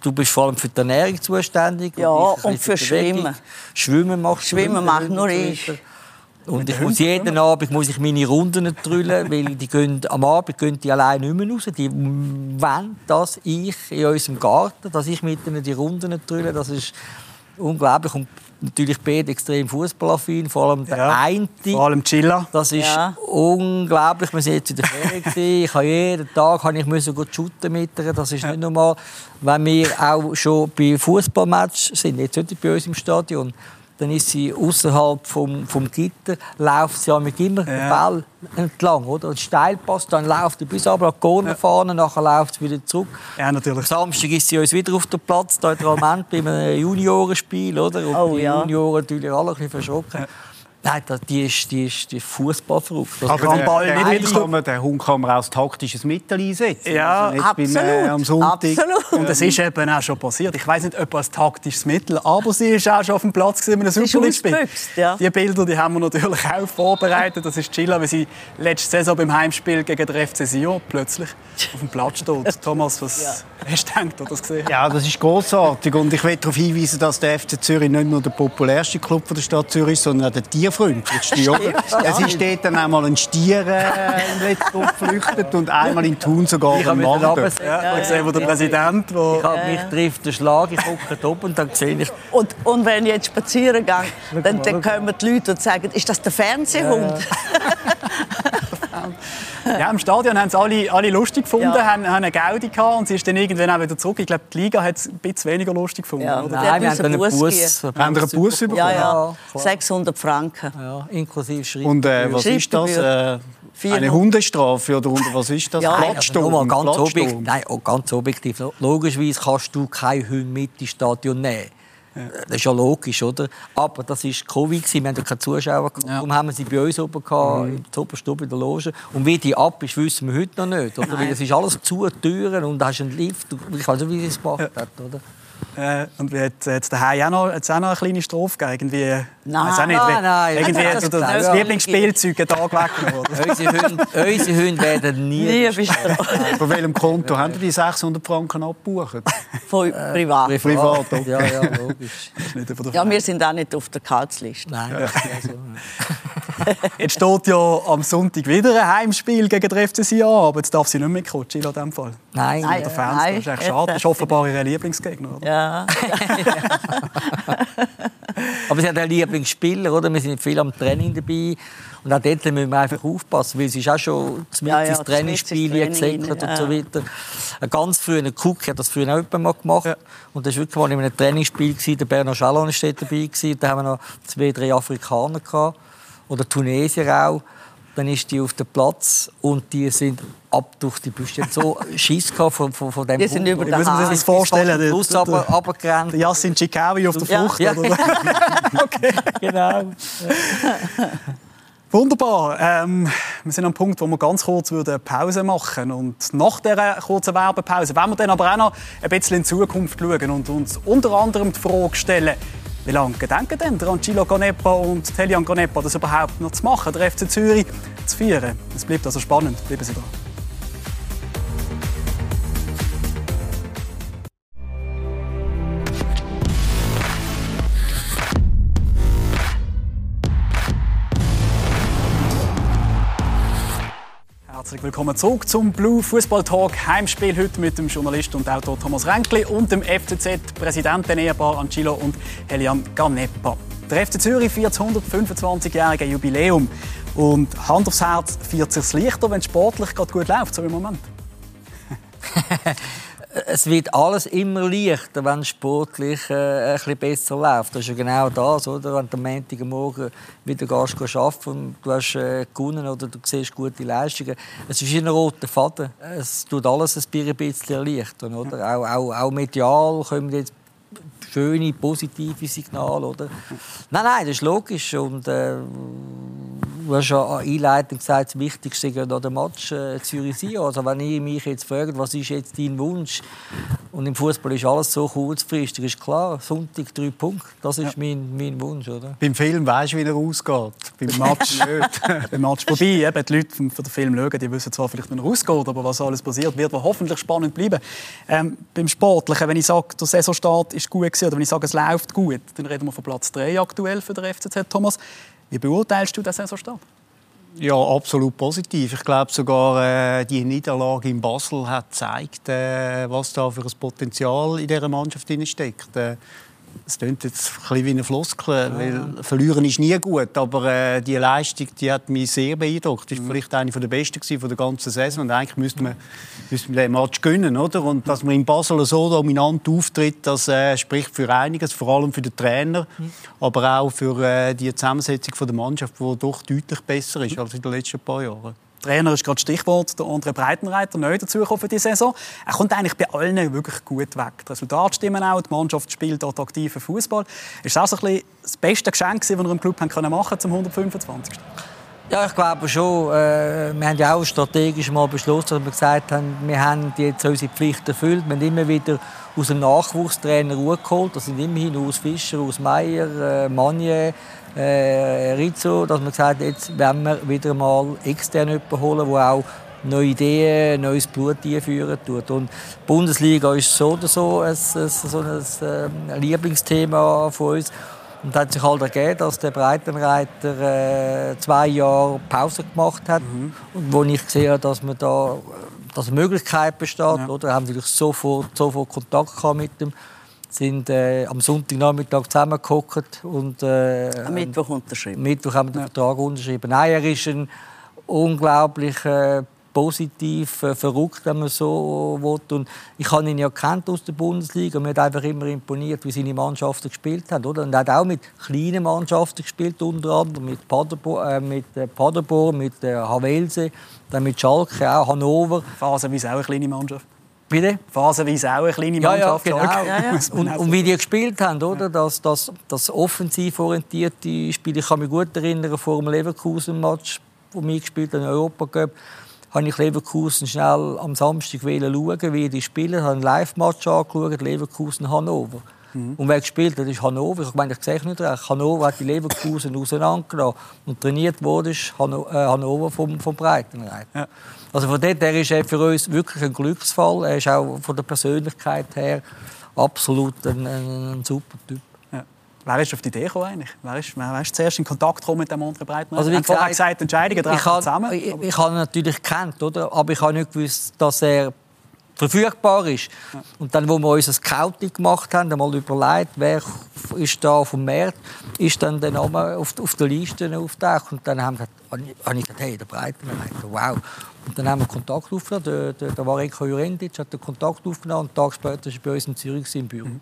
du bist vor allem für die Ernährung zuständig. Ja, und, und für, Schwimmen. Schwimmen machst Schwimmen macht nur ich. Und ich muss jeden Abend muss ich meine Runden drüllen, weil die gehen, am Abend gehen die allein nicht mehr raus. Die wollen, dass ich in unserem Garten, dass ich mit ihnen die Runden drülle. Das ist unglaublich. Und natürlich beide extrem fußballaffin, vor allem der ja, eine. Vor allem Chilla. Das ist ja. unglaublich. Wir sind jetzt in der Ferien. [laughs] ich habe jeden Tag habe ich müssen gut shooten mit ihr. Das ist ja. nicht normal. Wenn wir auch schon bei Fußballmatch sind, jetzt nicht bei uns im Stadion, dann ist sie außerhalb vom, vom Gitter, läuft sie mit immer ja. den Ball entlang, oder? Und Steilpass, dann läuft sie bis aber die Corner ja. fahren, nachher läuft sie wieder zurück. Ja, natürlich. Samstag ist sie uns wieder auf dem Platz, da in Alment bei einem Juniorenspiel, oder? Und oh, die ja. Junioren natürlich alle ein bisschen verschrocken. Ja. Nein, die ist, die ist, die ist Fußballverrückt. Aber kann Ball nicht wieder kommen. Den Hund kann man auch als taktisches Mittel einsetzen. Ja, also absolut. Beim, äh, am Sonntag. absolut. Und es ist eben auch schon passiert. Ich weiß nicht, ob als taktisches Mittel, aber sie ist auch schon auf dem Platz in einem Super League-Spiel. Ja. Die Bilder die haben wir natürlich auch vorbereitet. Das ist Chilla, wie sie letzte Saison beim Heimspiel gegen den FC Sion plötzlich auf dem Platz steht. [laughs] Thomas, was ja. hast du gedacht, das gesehen? Ja, das ist großartig und ich will darauf hinweisen, dass der FC Zürich nicht nur der populärste Club der Stadt Zürich ist, sondern auch der tierfreundlichste. Oder? Es ist dort dann einmal ein Stier äh, im letzten geflüchtet und einmal in Thun sogar Ich ein mich Ja, da sehen wir den Präsident, der Ich habe mich trifft der Schlag, ich gucke oben und dann sehe ich... Und, und wenn ich jetzt spazieren gehe, dann, dann kommen die Leute und sagen, ist das der Fernsehhund? [laughs] [laughs] Ja, im Stadion haben es alle, alle lustig gefunden, Ja. haben, haben eine Gaudi gehabt und sie ist dann irgendwann auch wieder zurück. Ich glaube, die Liga hat es ein bisschen weniger lustig gefunden. Ja. oder? Nein, wir haben einen Bus Bus. Haben einen Bus bekommen? Ja, ja. Ja, klar. 600 Franken. Ja, inklusive Schritt. Und äh, was ist das? Äh, eine Hund- Hundestrafe oder unter was ist das? Ja, Also Plattsturm. nochmal ganz, objektiv, nein, auch ganz objektiv. Logischerweise kannst du kein Hund mit ins Stadion nehmen. Das ist ja logisch, oder? Aber das war Covid, wir hatten ja keine Zuschauer. gehabt. Darum haben wir sie bei uns oben gehabt, im Oberstube in der Loge. Und wie die ab ist, wissen wir heute noch nicht. Oder? Weil es ist alles zu, Türen und da hast einen Lift. Ich weiß nicht, wie sie es gemacht hat. Oder? Äh, und hat es daheim auch noch, auch noch eine kleine Strophe gegeben? Irgendwie, Nein. auch nicht, Nein, wie- nein. irgendwie Das- das, das- das ja. Lieblingsspielzeug einen Tag weggenommen. unsere, Hunde, werden nie... Nie bestraft. Von welchem Konto haben Sie die 600 Franken abgebucht? Von privat. Privat, okay. Ja, ja, logisch. Ja, wir sind auch nicht auf der Gehaltsliste. Nein, also, [laughs] [laughs] Jetzt steht ja am Sonntag wieder ein Heimspiel gegen den FC Sion an, aber jetzt darf sie nicht mehr coachen in dem Fall. nein, Nein. Der Fans, Nein, das ist echt schade. Das ist offenbar ihr Lieblingsgegner. Oder? Ja. [laughs] Aber sie hat einen Lieblingsspieler, oder? Wir sind viel am Training dabei. Und auch dort müssen wir einfach aufpassen, weil sie ist auch schon zum Ja, ja, ins das Trainingsspiel Training, gesäckelt und ja. so weiter. Ein ganz früher Cook hat das früher auch jemand mal gemacht. Ja. Und das war wirklich mal in einem Trainingsspiel. Gewesen. Der Bernard Chalon war dabei. Gewesen. Da haben wir noch zwei, drei Afrikaner gehabt. Oder Tunesier auch. Dann ist die auf dem Platz und die sind ab durch die Büsche. So [laughs] Schiss von, von, von dem Die sind über Die den muss man sich das vorstellen? sind fast Der- am Schluss der- aber. Der Yassin Chikawi auf der Ja. Flucht. Ja. Oder? [laughs] Genau. [laughs] Wunderbar. Ähm, wir sind am Punkt, wo wir ganz kurz würden Pause machen Und nach dieser kurzen Werbepause wollen wir dann aber auch noch ein bisschen in die Zukunft schauen und uns unter anderem die Frage stellen, wie lange gedenken denn Angelo Ganepa und Telian Ganepa das überhaupt noch zu machen, der FC Zürich zu führen? Es bleibt also spannend. Bleiben Sie dran. Herzlich willkommen zurück zum Blue Fußball Talk Heimspiel heute mit dem Journalist und Autor Thomas Renkli und dem FCZ-Präsidenten Ehepaar Angelo und Helian Ganepa. Der FC Zürich feiert das 125-jährige Jubiläum und Hand aufs Herz feiert es leichter, wenn es sportlich gerade gut läuft, so im Moment. [laughs] es wird alles immer leichter, wenn es sportlich äh, ein bisschen besser läuft. Das ist ja genau das, oder? Wenn du am Montagmorgen wieder gehst, arbeiten und du hast äh, gewonnen oder du siehst gute Leistungen. Es ist ein roter Faden. Es tut alles ein bisschen erleichtern, oder? Auch, auch, auch medial kommen jetzt schöne, positive Signale, oder? Nein, nein, das ist logisch und äh, Du hast ja einleitend gesagt, das Wichtigste ist ja der Match äh, Zürich-Sion. Also wenn ich mich jetzt frage, was ist jetzt dein Wunsch? Und im Fußball ist alles so kurzfristig, ist klar. Sonntag drei Punkte, das ist mein, mein Wunsch, oder? Beim Film weisst du, wie er ausgeht. Beim Match [laughs] nicht. Beim Match vorbei. Eben, die Leute, die den Film schauen, die wissen zwar vielleicht, wie er ausgeht, aber was alles passiert, wird hoffentlich spannend bleiben. Ähm, beim Sportlichen, wenn ich sage, der Saisonstart ist gut gewesen, oder wenn ich sage, es läuft gut, dann reden wir von Platz 3 aktuell für den FCZ. Thomas, wie beurteilst du den Saisonstart? Ja, absolut positiv. Ich glaube sogar, äh, die Niederlage in Basel hat gezeigt, äh, was da für ein Potenzial in dieser Mannschaft steckt. Äh, es klingt jetzt ein bisschen wie eine Floskel, weil verlieren ist nie gut, aber äh, die Leistung, die hat mich sehr beeindruckt. Das ist vielleicht eine der besten von der ganzen Saison und eigentlich müsste man, müsste man den Match gewinnen, oder? Und dass man in Basel so dominant auftritt, das äh, spricht für einiges, vor allem für den Trainer, aber auch für äh, die Zusammensetzung von der Mannschaft, die doch deutlich besser ist als in den letzten paar Jahren. Trainer ist gerade das Stichwort, der André Breitenreiter, neu dazugekommen für die Saison. Er kommt eigentlich bei allen wirklich gut weg. Die Resultate stimmen auch, die Mannschaft spielt attraktiven Fußball. Ist das ein bisschen das beste Geschenk, das wir einem Club haben machen zum 125. Ja, ich glaube schon. Äh, wir haben ja auch strategisch mal beschlossen, dass wir gesagt haben, wir haben jetzt unsere Pflicht erfüllt. Wir haben immer wieder aus dem Nachwuchstrainer Ruhe geholt. Das sind immerhin aus Fischer, aus Meier, äh, Manier, äh, Rizzo, dass wir gesagt haben, jetzt werden wir wieder mal extern jemanden holen, der auch neue Ideen, neues Blut einführen tut. Und die Bundesliga ist so oder so ein, so ein, ähm, Lieblingsthema von uns. Und es hat sich halt ergeben, dass der Breitenreiter äh, zwei Jahre Pause gemacht hat. Mhm. Und wo ich gesehen habe, dass man da dass eine Möglichkeit besteht, ja. oder? haben natürlich sofort, sofort Kontakt gehabt mit dem sind äh, am Sonntagnachmittag zusammengekommen und äh, am Mittwoch unterschrieben. Mittwoch haben wir den Vertrag unterschrieben. Nein, er ist ein unglaublich äh, positiv, äh, verrückt, wenn man so will. Und ich habe ihn ja kennt aus der Bundesliga. Mir hat einfach immer imponiert, wie seine Mannschaften gespielt haben. Oder? Und er hat auch mit kleinen Mannschaften gespielt, unter anderem mit Paderborn, äh, mit, äh, Paderborn, mit äh, Havelse, dann mit Schalke, auch Hannover. Phasenweise auch eine kleine Mannschaft. Bitte? Phasenweise auch eine kleine Mannschaft. Ja, ja, genau. Ja, ja. Und, und, wie die gespielt haben, oder? Das, das, das offensiv orientierte Spiel. Ich kann mich gut erinnern, vor dem Leverkusen-Match, wo wir gespielt haben, Europa Cup, habe ich Leverkusen schnell am Samstag schauen, wie die spielen. Ich habe einen Live-Match angeschaut, Leverkusen-Hannover. Mhm. Und wer gespielt hat, ist Hannover. Ich meine, ich sehe nicht recht. Hannover hat die Leverkusen auseinandergenommen. Und trainiert wurde ist äh, Hannover vom, vom Breitenreiter. Ja. Also von dort her ist er für uns wirklich ein Glücksfall. Er ist auch von der Persönlichkeit her absolut ein, ein, ein super Typ. Wer ist auf die Idee gekommen eigentlich? Wer ist, wer ist zuerst in Kontakt gekommen mit dem anderen Breitner? Also wie gesagt, gesagt Entscheidungen treffen zusammen. Ich, ich, ich habe ihn natürlich kennt, oder? aber ich habe nicht gewusst, dass er verfügbar ist. Und dann, wo wir unser Scouting gemacht haben, einmal überlegt, wer ist da vom Markt, ist dann der Name auf, auf der Liste auftaucht. Und dann haben wir gesagt, habe ich gesagt, hey, der Breitenreiter, wow. Und dann haben wir Kontakt aufgenommen. Der, der, der Jurendic hat den Kontakt aufgenommen und einen Tag später war er bei uns in Zürich im Büro. Mhm.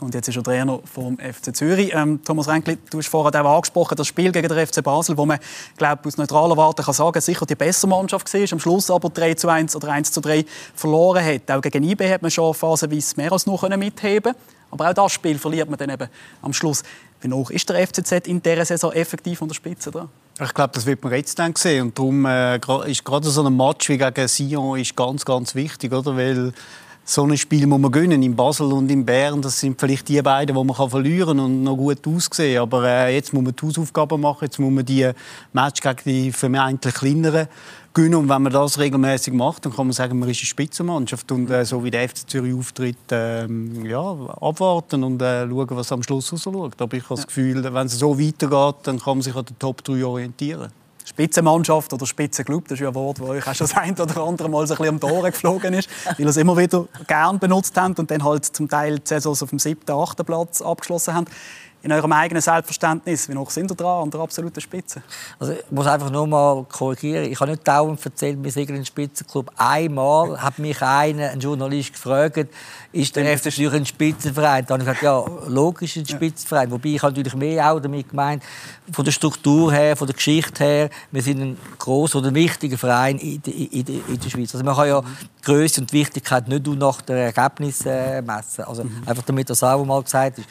Und jetzt ist er Trainer vom FC Zürich. Ähm, Thomas Renkli, du hast vorhin auch angesprochen, das Spiel gegen den FC Basel, wo man glaub, aus neutraler Warte kann sagen sicher die bessere Mannschaft war, am Schluss aber 3 zu 1 oder 1 zu 3 verloren hat. Auch gegen IB hat man schon phasenweise mehr als noch mitheben Aber auch das Spiel verliert man dann eben am Schluss. Wie hoch ist der FCZ in dieser Saison effektiv an der Spitze dran? Ich glaube, das wird man jetzt dann sehen. Und darum äh, ist gerade so ein Match wie gegen Sion ist ganz, ganz wichtig, oder? Weil so ein Spiel muss man gewinnen. In Basel und in Bern, das sind vielleicht die beiden, die man kann verlieren und noch gut aussehen. Aber äh, jetzt muss man die Hausaufgaben machen, jetzt muss man die Match gegen die vermeintlich kleineren gewinnen. Und wenn man das regelmäßig macht, dann kann man sagen, man ist eine Spitzenmannschaft. Und äh, so wie der FC Zürich auftritt, äh, ja, abwarten und äh, schauen, was am Schluss rausschaut. Aber ich habe das Gefühl, wenn es so weitergeht, dann kann man sich an den Top 3 orientieren. Spitzenmannschaft oder Spitzenclub, das ist ja ein Wort, das euch auch schon das ein oder andere Mal so ein bisschen am Tor geflogen ist, [laughs] weil ihr es immer wieder gern benutzt habt und dann halt zum Teil die Saisons auf dem siebten, achten Platz abgeschlossen habt in eurem eigenen Selbstverständnis? Wie noch sind ihr dran an der absoluten Spitze? Also ich muss einfach nur mal korrigieren. Ich habe nicht dauernd erzählt, wir sind ein Spitzenclub. Einmal hat mich einer, ein Journalist, gefragt, ist der FC Zürich ein Spitzenverein? Dann habe ich gesagt, ja, logisch ein Spitzenverein. Wobei ich natürlich mehr auch damit gemeint, von der Struktur her, von der Geschichte her, wir sind ein großer oder wichtiger Verein in, in, in, der Schweiz. Also man kann ja die Größe und die Wichtigkeit nicht nur nach den Ergebnissen äh, messen. Also mhm. einfach damit das auch mal gesagt ist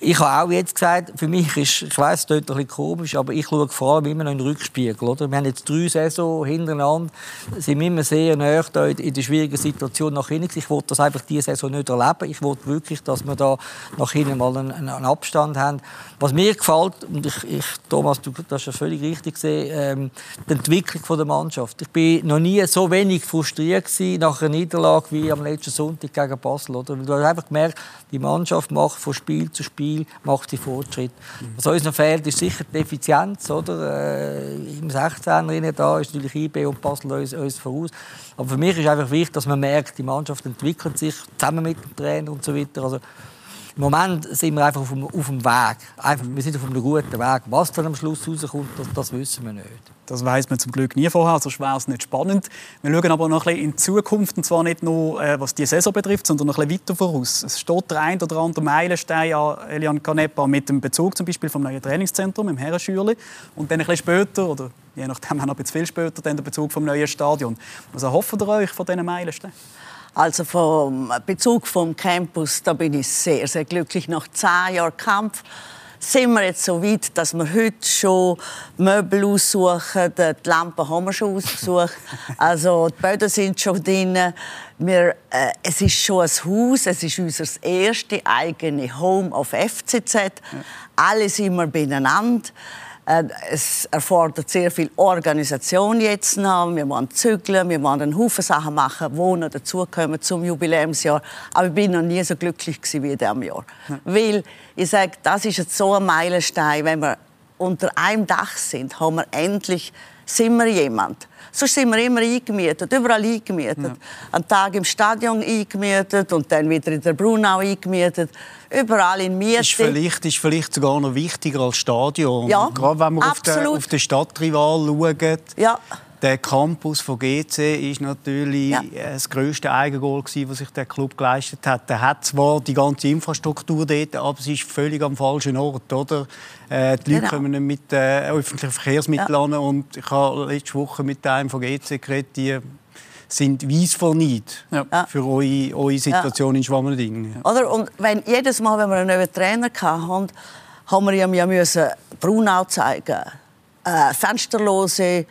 ich habe auch jetzt gesagt, für mich ist, ich weiß, es klingt ein bisschen komisch, aber ich schaue vor allem immer noch in den Rückspiegel. Oder? Wir haben jetzt drei Saisons hintereinander, sind immer sehr nah in der schwierigen Situation nach hinten. Ich wollte das einfach diese Saison nicht erleben. Ich wollte wirklich, dass wir da nach hinten mal einen, einen Abstand haben. Was mir gefällt, und ich, ich Thomas, du hast ja völlig richtig gesehen, ähm, die Entwicklung der Mannschaft. Ich bin noch nie so wenig frustriert nach einer Niederlage wie am letzten Sonntag gegen Basel. Oder? Du hast einfach gemerkt, die Mannschaft macht von Spiel zu Spiel macht sie Fortschritt. Was uns noch fehlt, ist sicher die Effizienz. Oder? Äh, Im 16er da ist natürlich IB und Basel uns, uns voraus. Aber für mich ist einfach wichtig, dass man merkt, die Mannschaft entwickelt sich zusammen mit dem Trainer und so weiter. Also, im Moment sind wir einfach auf dem, auf dem Weg. Einfach, wir sind auf einem guten Weg. Was dann am Schluss rauskommt, das, das wissen wir nicht. Das weiß man zum Glück nie vorher, so schwer ist nicht spannend. Wir schauen aber noch ein bisschen in die Zukunft, und zwar nicht nur, äh, was die Saison betrifft, sondern noch ein bisschen weiter voraus. Es steht der ein oder andere Meilenstein an Elian Canepa mit dem Bezug zum Beispiel vom neuen Trainingszentrum im Herrenschürli und dann ein bisschen später, oder je nachdem noch ein bisschen viel später, dann der Bezug vom neuen Stadion. Was erhofft ihr euch von diesen Meilensteinen? Also vom Bezug vom Campus, da bin ich sehr, sehr glücklich. Nach zehn Jahren Kampf sind wir jetzt so weit, dass wir heute schon Möbel aussuchen. Die Lampen haben wir schon ausgesucht. [laughs] Also die Böden sind schon drin. Wir, äh, es ist schon ein Haus, es ist unser erstes eigene Home of FCZ. Ja. Alle sind wir beieinander. Äh, es erfordert sehr viel Organisation jetzt noch. Wir wollen zügeln, wir wollen einen Haufen Sachen machen, die noch dazukommen zum Jubiläumsjahr. Aber ich bin noch nie so glücklich wie in diesem Jahr. Ja. Weil ich sage, das ist jetzt so ein Meilenstein, wenn wir unter einem Dach sind, haben wir endlich sind wir jemand. Sonst sind wir immer eingemietet, überall eingemietet. Ja. Einen Tag im Stadion eingemietet und dann wieder in der Brunau eingemietet. Überall in Miete. Ist vielleicht, ist vielleicht sogar noch wichtiger als Stadion. Ja, Gerade wenn man auf den, auf den Stadtrival schaut. Ja. Der Campus von GC ist natürlich ja. das grösste Eigengoal, das sich der Club geleistet hat. Er hat zwar die ganze Infrastruktur dort, aber es ist völlig am falschen Ort. Oder? Äh, die Leute genau. kommen nicht mit äh, öffentlichen Verkehrsmitteln ja. an. Und ich habe letzte Woche mit einem von GC geredet, die sind weiss von Neid ja. für eure, eure Situation ja. in Schwammerding. Oder? Und wenn, jedes Mal, wenn wir einen neuen Trainer hatten, haben wir ihm ja müssen Brunau zeigen, äh, fensterlose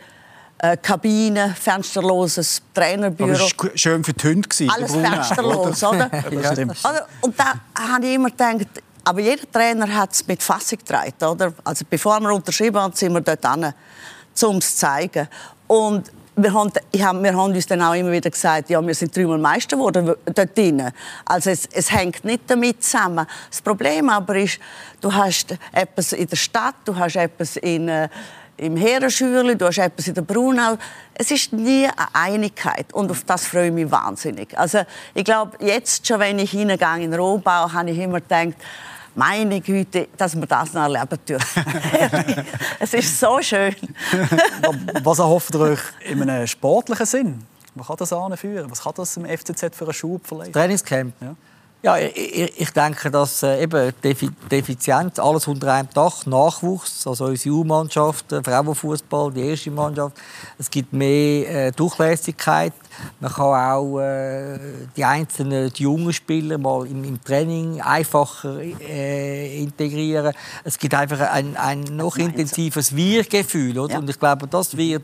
äh, Kabine, fensterloses Trainerbüro. Aber das war schön für die Hunde. Alles fensterlos, oder? [laughs] ja, oder? Und da habe ich immer gedacht, aber jeder Trainer hat es mit Fassung getragen, oder? Also bevor wir unterschrieben haben, sind wir dort hin, um es zu zeigen. Und wir haben, hab, wir haben uns dann auch immer wieder gesagt, ja, wir sind dreimal Meister geworden dort drin. Also es, es, hängt nicht damit zusammen. Das Problem aber ist, du hast etwas in der Stadt, du hast etwas in äh, im Heerenschürli, du hast etwas in der Brunau. Es ist nie eine Einigkeit und auf das freue ich mich wahnsinnig. Also ich glaube, jetzt schon, wenn ich hingehe in den Rohbau, habe ich immer gedacht, meine Güte, dass wir das noch erleben dürfen. [laughs] es ist so schön. [laughs] Was erhofft ihr euch in einem sportlichen Sinn? Was kann das anführen? Was kann das im FCZ für einen Schub verleihen? Trainingscamp. Ja. Ja, ich, ich denke, dass äh, eben Defizienz, alles unter einem Dach, Nachwuchs, also unsere U-Mannschaft, Frauenfußball, die erste Mannschaft, es gibt mehr äh, Durchlässigkeit. Man kann auch äh, die einzelnen die jungen Spieler mal im, im Training einfacher äh, integrieren. Es gibt einfach ein, ein noch intensives Wir-Gefühl. Ja. Und ich glaube, das wird,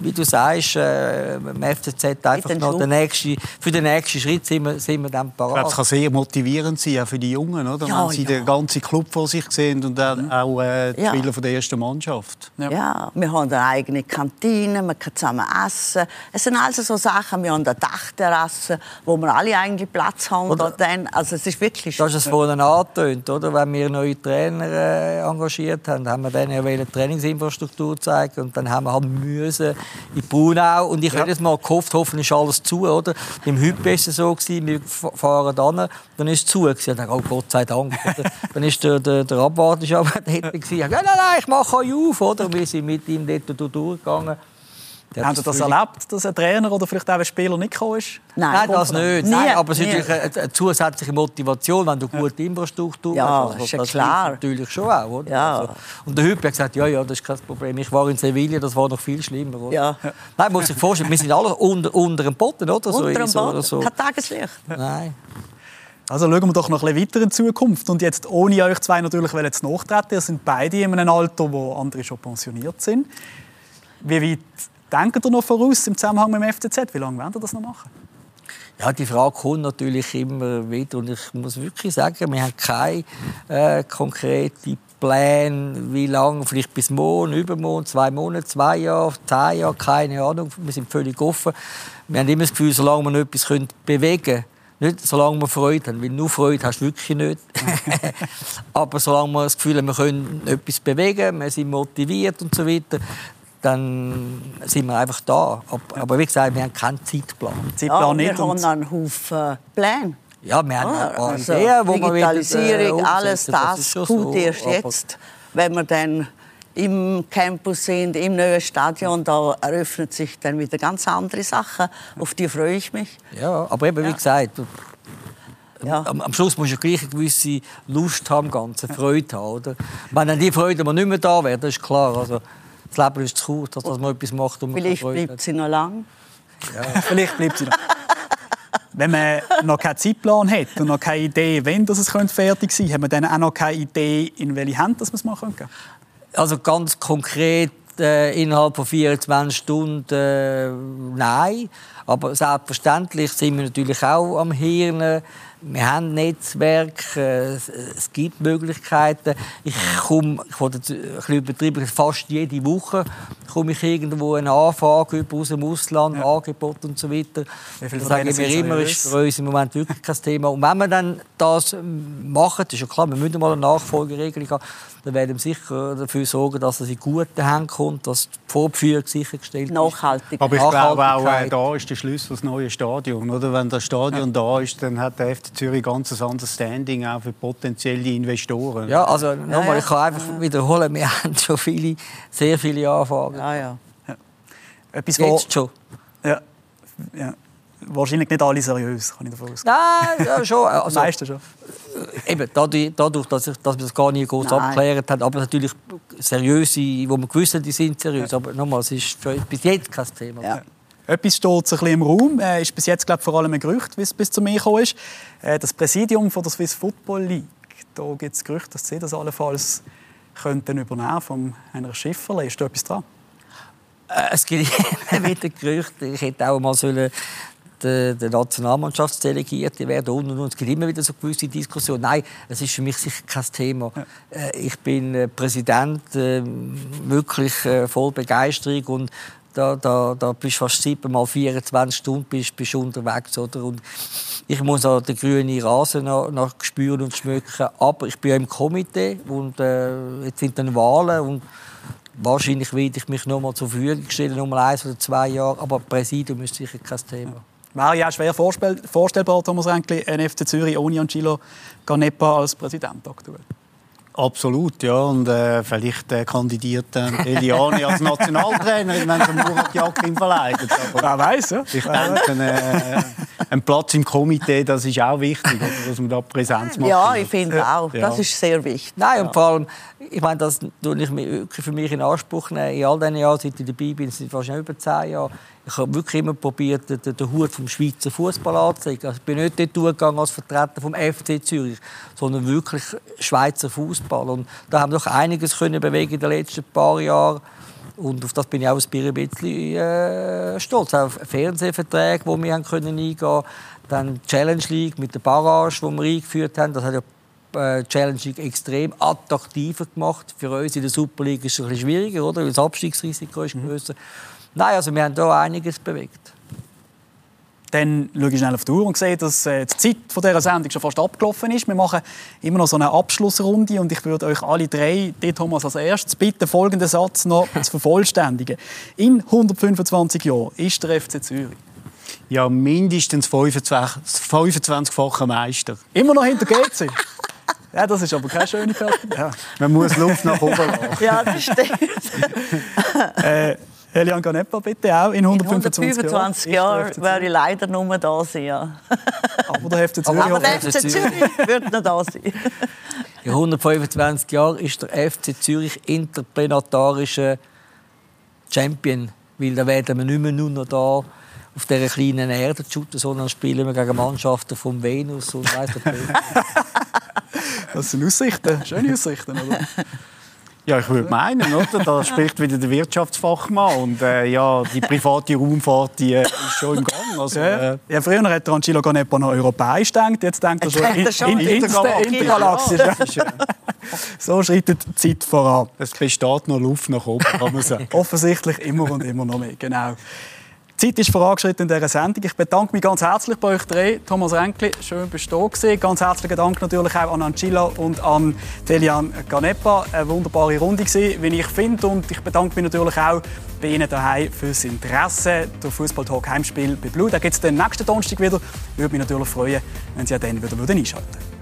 wie du sagst, äh, im FCZ einfach noch der nächste, für den nächsten Schritt sind wir, sind wir dann parat sehr motivierend sein, auch für die Jungen, oder? Ja, wenn sie ja. den ganzen Club vor sich sehen und dann auch äh, die ja. Spieler von der ersten Mannschaft. Ja. ja. wir haben eine eigene Kantine, man kann zusammen essen. Es sind also so Sachen, wir haben eine Dachterrasse, wo wir alle eigentlich Platz haben. Oder, dann. Also es ist wirklich... Du hast es vorhin angetönt, oder? Wenn wir neue Trainer äh, engagiert haben, haben wir denen ja eine Trainingsinfrastruktur gezeigt und dann haben wir halt müssen in Brunau und ich ja. hätte jetzt mal gehofft, hoffentlich ist alles zu, oder? Im Hüppe war es so, gewesen, wir fahren dann dann ist es zu. Ich dachte, oh Gott sei Dank. [laughs] dann ist der, der, der Abwartungsarbeiter [laughs] dort. Nein, nein, nein, ich mache euch auf. Oder? wir sind mit ihm dort durchgegangen. Haben Sie das erlebt, dass ein Trainer oder vielleicht auch ein Spieler nicht gekommen ist? Nein, Nein das nicht. Nein, aber es ist natürlich eine, eine, zusätzliche Motivation, wenn du gute Infrastruktur ja, hast. Also, das ist klar. natürlich schon auch. Oder? Ja. Also, und der Hüppe hat gesagt, ja, ja, das ist kein Problem. Ich war in Sevilla, das war noch viel schlimmer. Oder? Ja. Nein, man muss sich vorstellen, wir sind alle unter, unter dem Boden. Oder? So unter dem Boden? So. Kein Tageslicht? Nein. Also schauen wir doch noch ein bisschen weiter in die Zukunft. Und jetzt ohne euch zwei natürlich zu nachtreten. Ihr sind beide in einem Alter, wo andere schon pensioniert sind. Wie weit denkt ihr noch voraus im Zusammenhang mit dem FCZ? Wie lange werdet ihr das noch machen? Ja, die Frage kommt natürlich immer wieder. Und ich muss wirklich sagen, wir haben keine äh, konkreten Pläne, wie lange, vielleicht bis morgen, übermorgen, zwei Monate, zwei Jahre, zehn Jahre, keine Ahnung. Wir sind völlig offen. Wir haben immer das Gefühl, solange wir noch etwas bewegen können, nicht, solange wir Freude haben, weil nur Freude hast du wirklich nicht. [laughs] Aber solange wir das Gefühl haben, wir können etwas bewegen, wir sind motiviert und so weiter, dann sind wir einfach da. Aber wie gesagt, wir haben keinen Zeitplan. Zeitplan ja, nicht wir haben einen Haufen Pläne. Ja, wir haben ah, eine also, Ideen, wo Digitalisierung, wir alles das, das gut so, erst jetzt, wenn wir dann im Campus sind, im neuen Stadion, da eröffnet sich dann wieder ganz andere Sachen. Auf die freue ich mich. Ja, aber eben, wie gesagt, ja. Am, am, Schluss musst du gleich eine gewisse Lust haben, ganze Freude haben. Oder? Wenn dann die Freude mal nicht mehr da wäre, das ist klar. Also, das Leben ist zu kurz, dass man etwas macht. Und vielleicht bleibt sie noch lang. Ja, vielleicht bleibt sie noch. [laughs] Wenn man noch keinen Zeitplan hat und noch keine Idee, wann das es fertig sein könnte, hat man dann auch noch keine Idee, in welche Hände das man es machen könnte? Also ganz konkret äh, innerhalb von 24 Stunden äh, nein. Aber selbstverständlich sind wir natürlich auch am Hirn, wir haben Netzwerk, äh, es gibt Möglichkeiten. Ich komme, ich wollte ein bisschen übertrieben, fast jede Woche komme ich irgendwo eine Anfrage über aus dem Ausland, ja. Angebot und so weiter. Das sage ich mir immer, ist für uns im Moment wirklich kein Thema. Und wenn wir dann das machen, ist ja klar, wir müssen mal eine Nachfolgeregelung haben, dann werden wir sicher dafür sorgen, dass es in guten Händen kommt, dass die Vorführung sichergestellt ist. Nachhaltig. Aber ich glaube auch, äh, da ist der Schlüssel das neue Stadion. Oder? Wenn das Stadion ja. da ist, dann hat der FC Zürich ganz ein anderes Standing auch für potenzielle Investoren. Ja, also nochmal, ja, ja. ich kann einfach wiederholen, wir [laughs] haben schon viele, sehr viele Anfragen. Ja, ja. ja. Etwas, Jetzt schon. Ja. ja wahrscheinlich nicht alle seriös, kann ich davon ausgehen. Nein, ja, schon. [laughs] Also, meisten schon. Äh, eben, dadurch, dass, ich, dass wir das gar nie groß abgeklärt haben, aber natürlich seriöse, wo wir gewusst haben, die sind seriös. Ja. Aber nochmal, es ist bis jetzt kein Thema. Ja. Etwas steht ein bisschen im Raum, äh, ist bis jetzt glaube vor allem ein Gerücht, wie es bis zu mir gekommen ist. Äh, das Präsidium von der Swiss Football League, da gibt es Gerüchte, dass sie das allenfalls könnten übernehmen von einer Schifferle. Ist da etwas dran? Äh, es gibt [laughs] wieder Gerüchte. Ich hätte auch mal sollen der, der Nationalmannschaftsdelegierte werden und, und, und. Es gibt immer wieder so gewisse Diskussionen. Nein, es ist für mich sicher kein Thema. Ja. Äh, ich bin äh, Präsident, äh, wirklich äh, voll Begeisterung und da, da, da bist du fast sieben mal 24 Stunden bist, bist unterwegs. Oder? Und ich muss auch den grünen Rasen noch, noch spüren und schmücken. Aber ich bin ja im Komitee und äh, jetzt sind dann Wahlen und wahrscheinlich werde ich mich noch mal zur Verfügung stellen, noch mal eins oder zwei Jahre. Aber Präsidium ist sicher kein Thema. Wäre ja schwer vorstellbar, Thomas Renkli, NFC Zürich ohne Angelo Ganepa als Präsident aktuell. Absolut, ja. Und äh, vielleicht äh, kandidiert dann Eliani als Nationaltrainer, wenn er Murat Jakin verleitet. Wer weiß, ja. Ich denke, äh, ein Platz im Komitee, das ist auch wichtig, dass man da Präsenz macht. Ja, ich finde auch. Das ist sehr wichtig. Nein, und vor allem, ich meine, das tue ich wirklich für mich in Anspruch nehmen. In all diesen Jahren, seit ich dabei bin, sind wahrscheinlich über zehn Jahre, ich habe wirklich immer probiert, den, den Hut vom Schweizer Fußball anzulegen. Also ich bin nicht dort durchgegangen als Vertreter vom FC Zürich, sondern wirklich Schweizer Fußball. Und da haben wir doch einiges können bewegen in den letzten paar Jahren. Und auf das bin ich auch ein bisschen äh, stolz. Auch Fernsehverträge, die wir haben können eingehen konnten. Dann die Challenge League mit der Barrage, die wir eingeführt haben. Das hat ja äh, Challenge League extrem attraktiver gemacht. Für uns in der Super League ist es ein bisschen schwieriger, oder? weil das Abstiegsrisiko ist mhm. Nein, also wir haben hier einiges bewegt. Dann schaue ich schnell auf die Uhr und sehe, dass äh, die Zeit von dieser Sendung schon fast abgelaufen ist. Wir machen immer noch so eine Abschlussrunde und ich würde euch alle drei, die Thomas als erstes, bitten, folgenden Satz noch zu vervollständigen. In 125 Jahren ist der FC Zürich ja, mindestens 25-facher Meister. Immer noch hinter GC? [laughs] Ja, das ist aber keine schöne Perspektive. Ja. Man muss Luft nach oben [laughs] lassen. Ja, das stimmt. äh, Elian Ganepa bitte auch in 125, in 125 Jahren Jahr werde ich leider nur da sein. Ja. [laughs] Aber der FC Zürich, Aber der FC Zürich wird noch da sein. In 125 Jahren ist der FC Zürich interplanetarischer Champion. Weil da werden wir nicht mehr nur noch da auf dieser kleinen Erde shooten, sondern spielen wir gegen Mannschaften vom Venus und weiss [laughs] Das sind Aussichten, schöne Aussichten, oder? [laughs] Ja, ich würde meinen, oder? Da spricht wieder der Wirtschaftsfachmann und äh, ja, die private Raumfahrt die, äh, ist schon im Gang. Also, äh. ja, früher hat Angelo Ganepa noch europäisch gedacht, jetzt denkt er schon, in, in, in, intergalaxisch. Ja. so schreitet die Zeit voran. Es besteht noch Luft nach oben, kann man sagen. [laughs] Offensichtlich immer und immer noch mehr, genau. Die Zeit ist vorangeschritten in dieser Sendung. Ich bedanke mich ganz herzlich bei euch drei. Thomas Renkli, schön bist du da Ganz herzlichen Dank natürlich auch an Ancilla und an Telian Ganepa. Eine wunderbare Runde gewesen, wie ich finde. Und ich bedanke mich natürlich auch bei Ihnen daheim fürs Interesse. Der Fußball Talk Heimspiel bei Blue. Da gibt es den nächsten Donnerstag wieder. Ich würde mich natürlich freuen, wenn Sie auch dann wieder einschalten würden.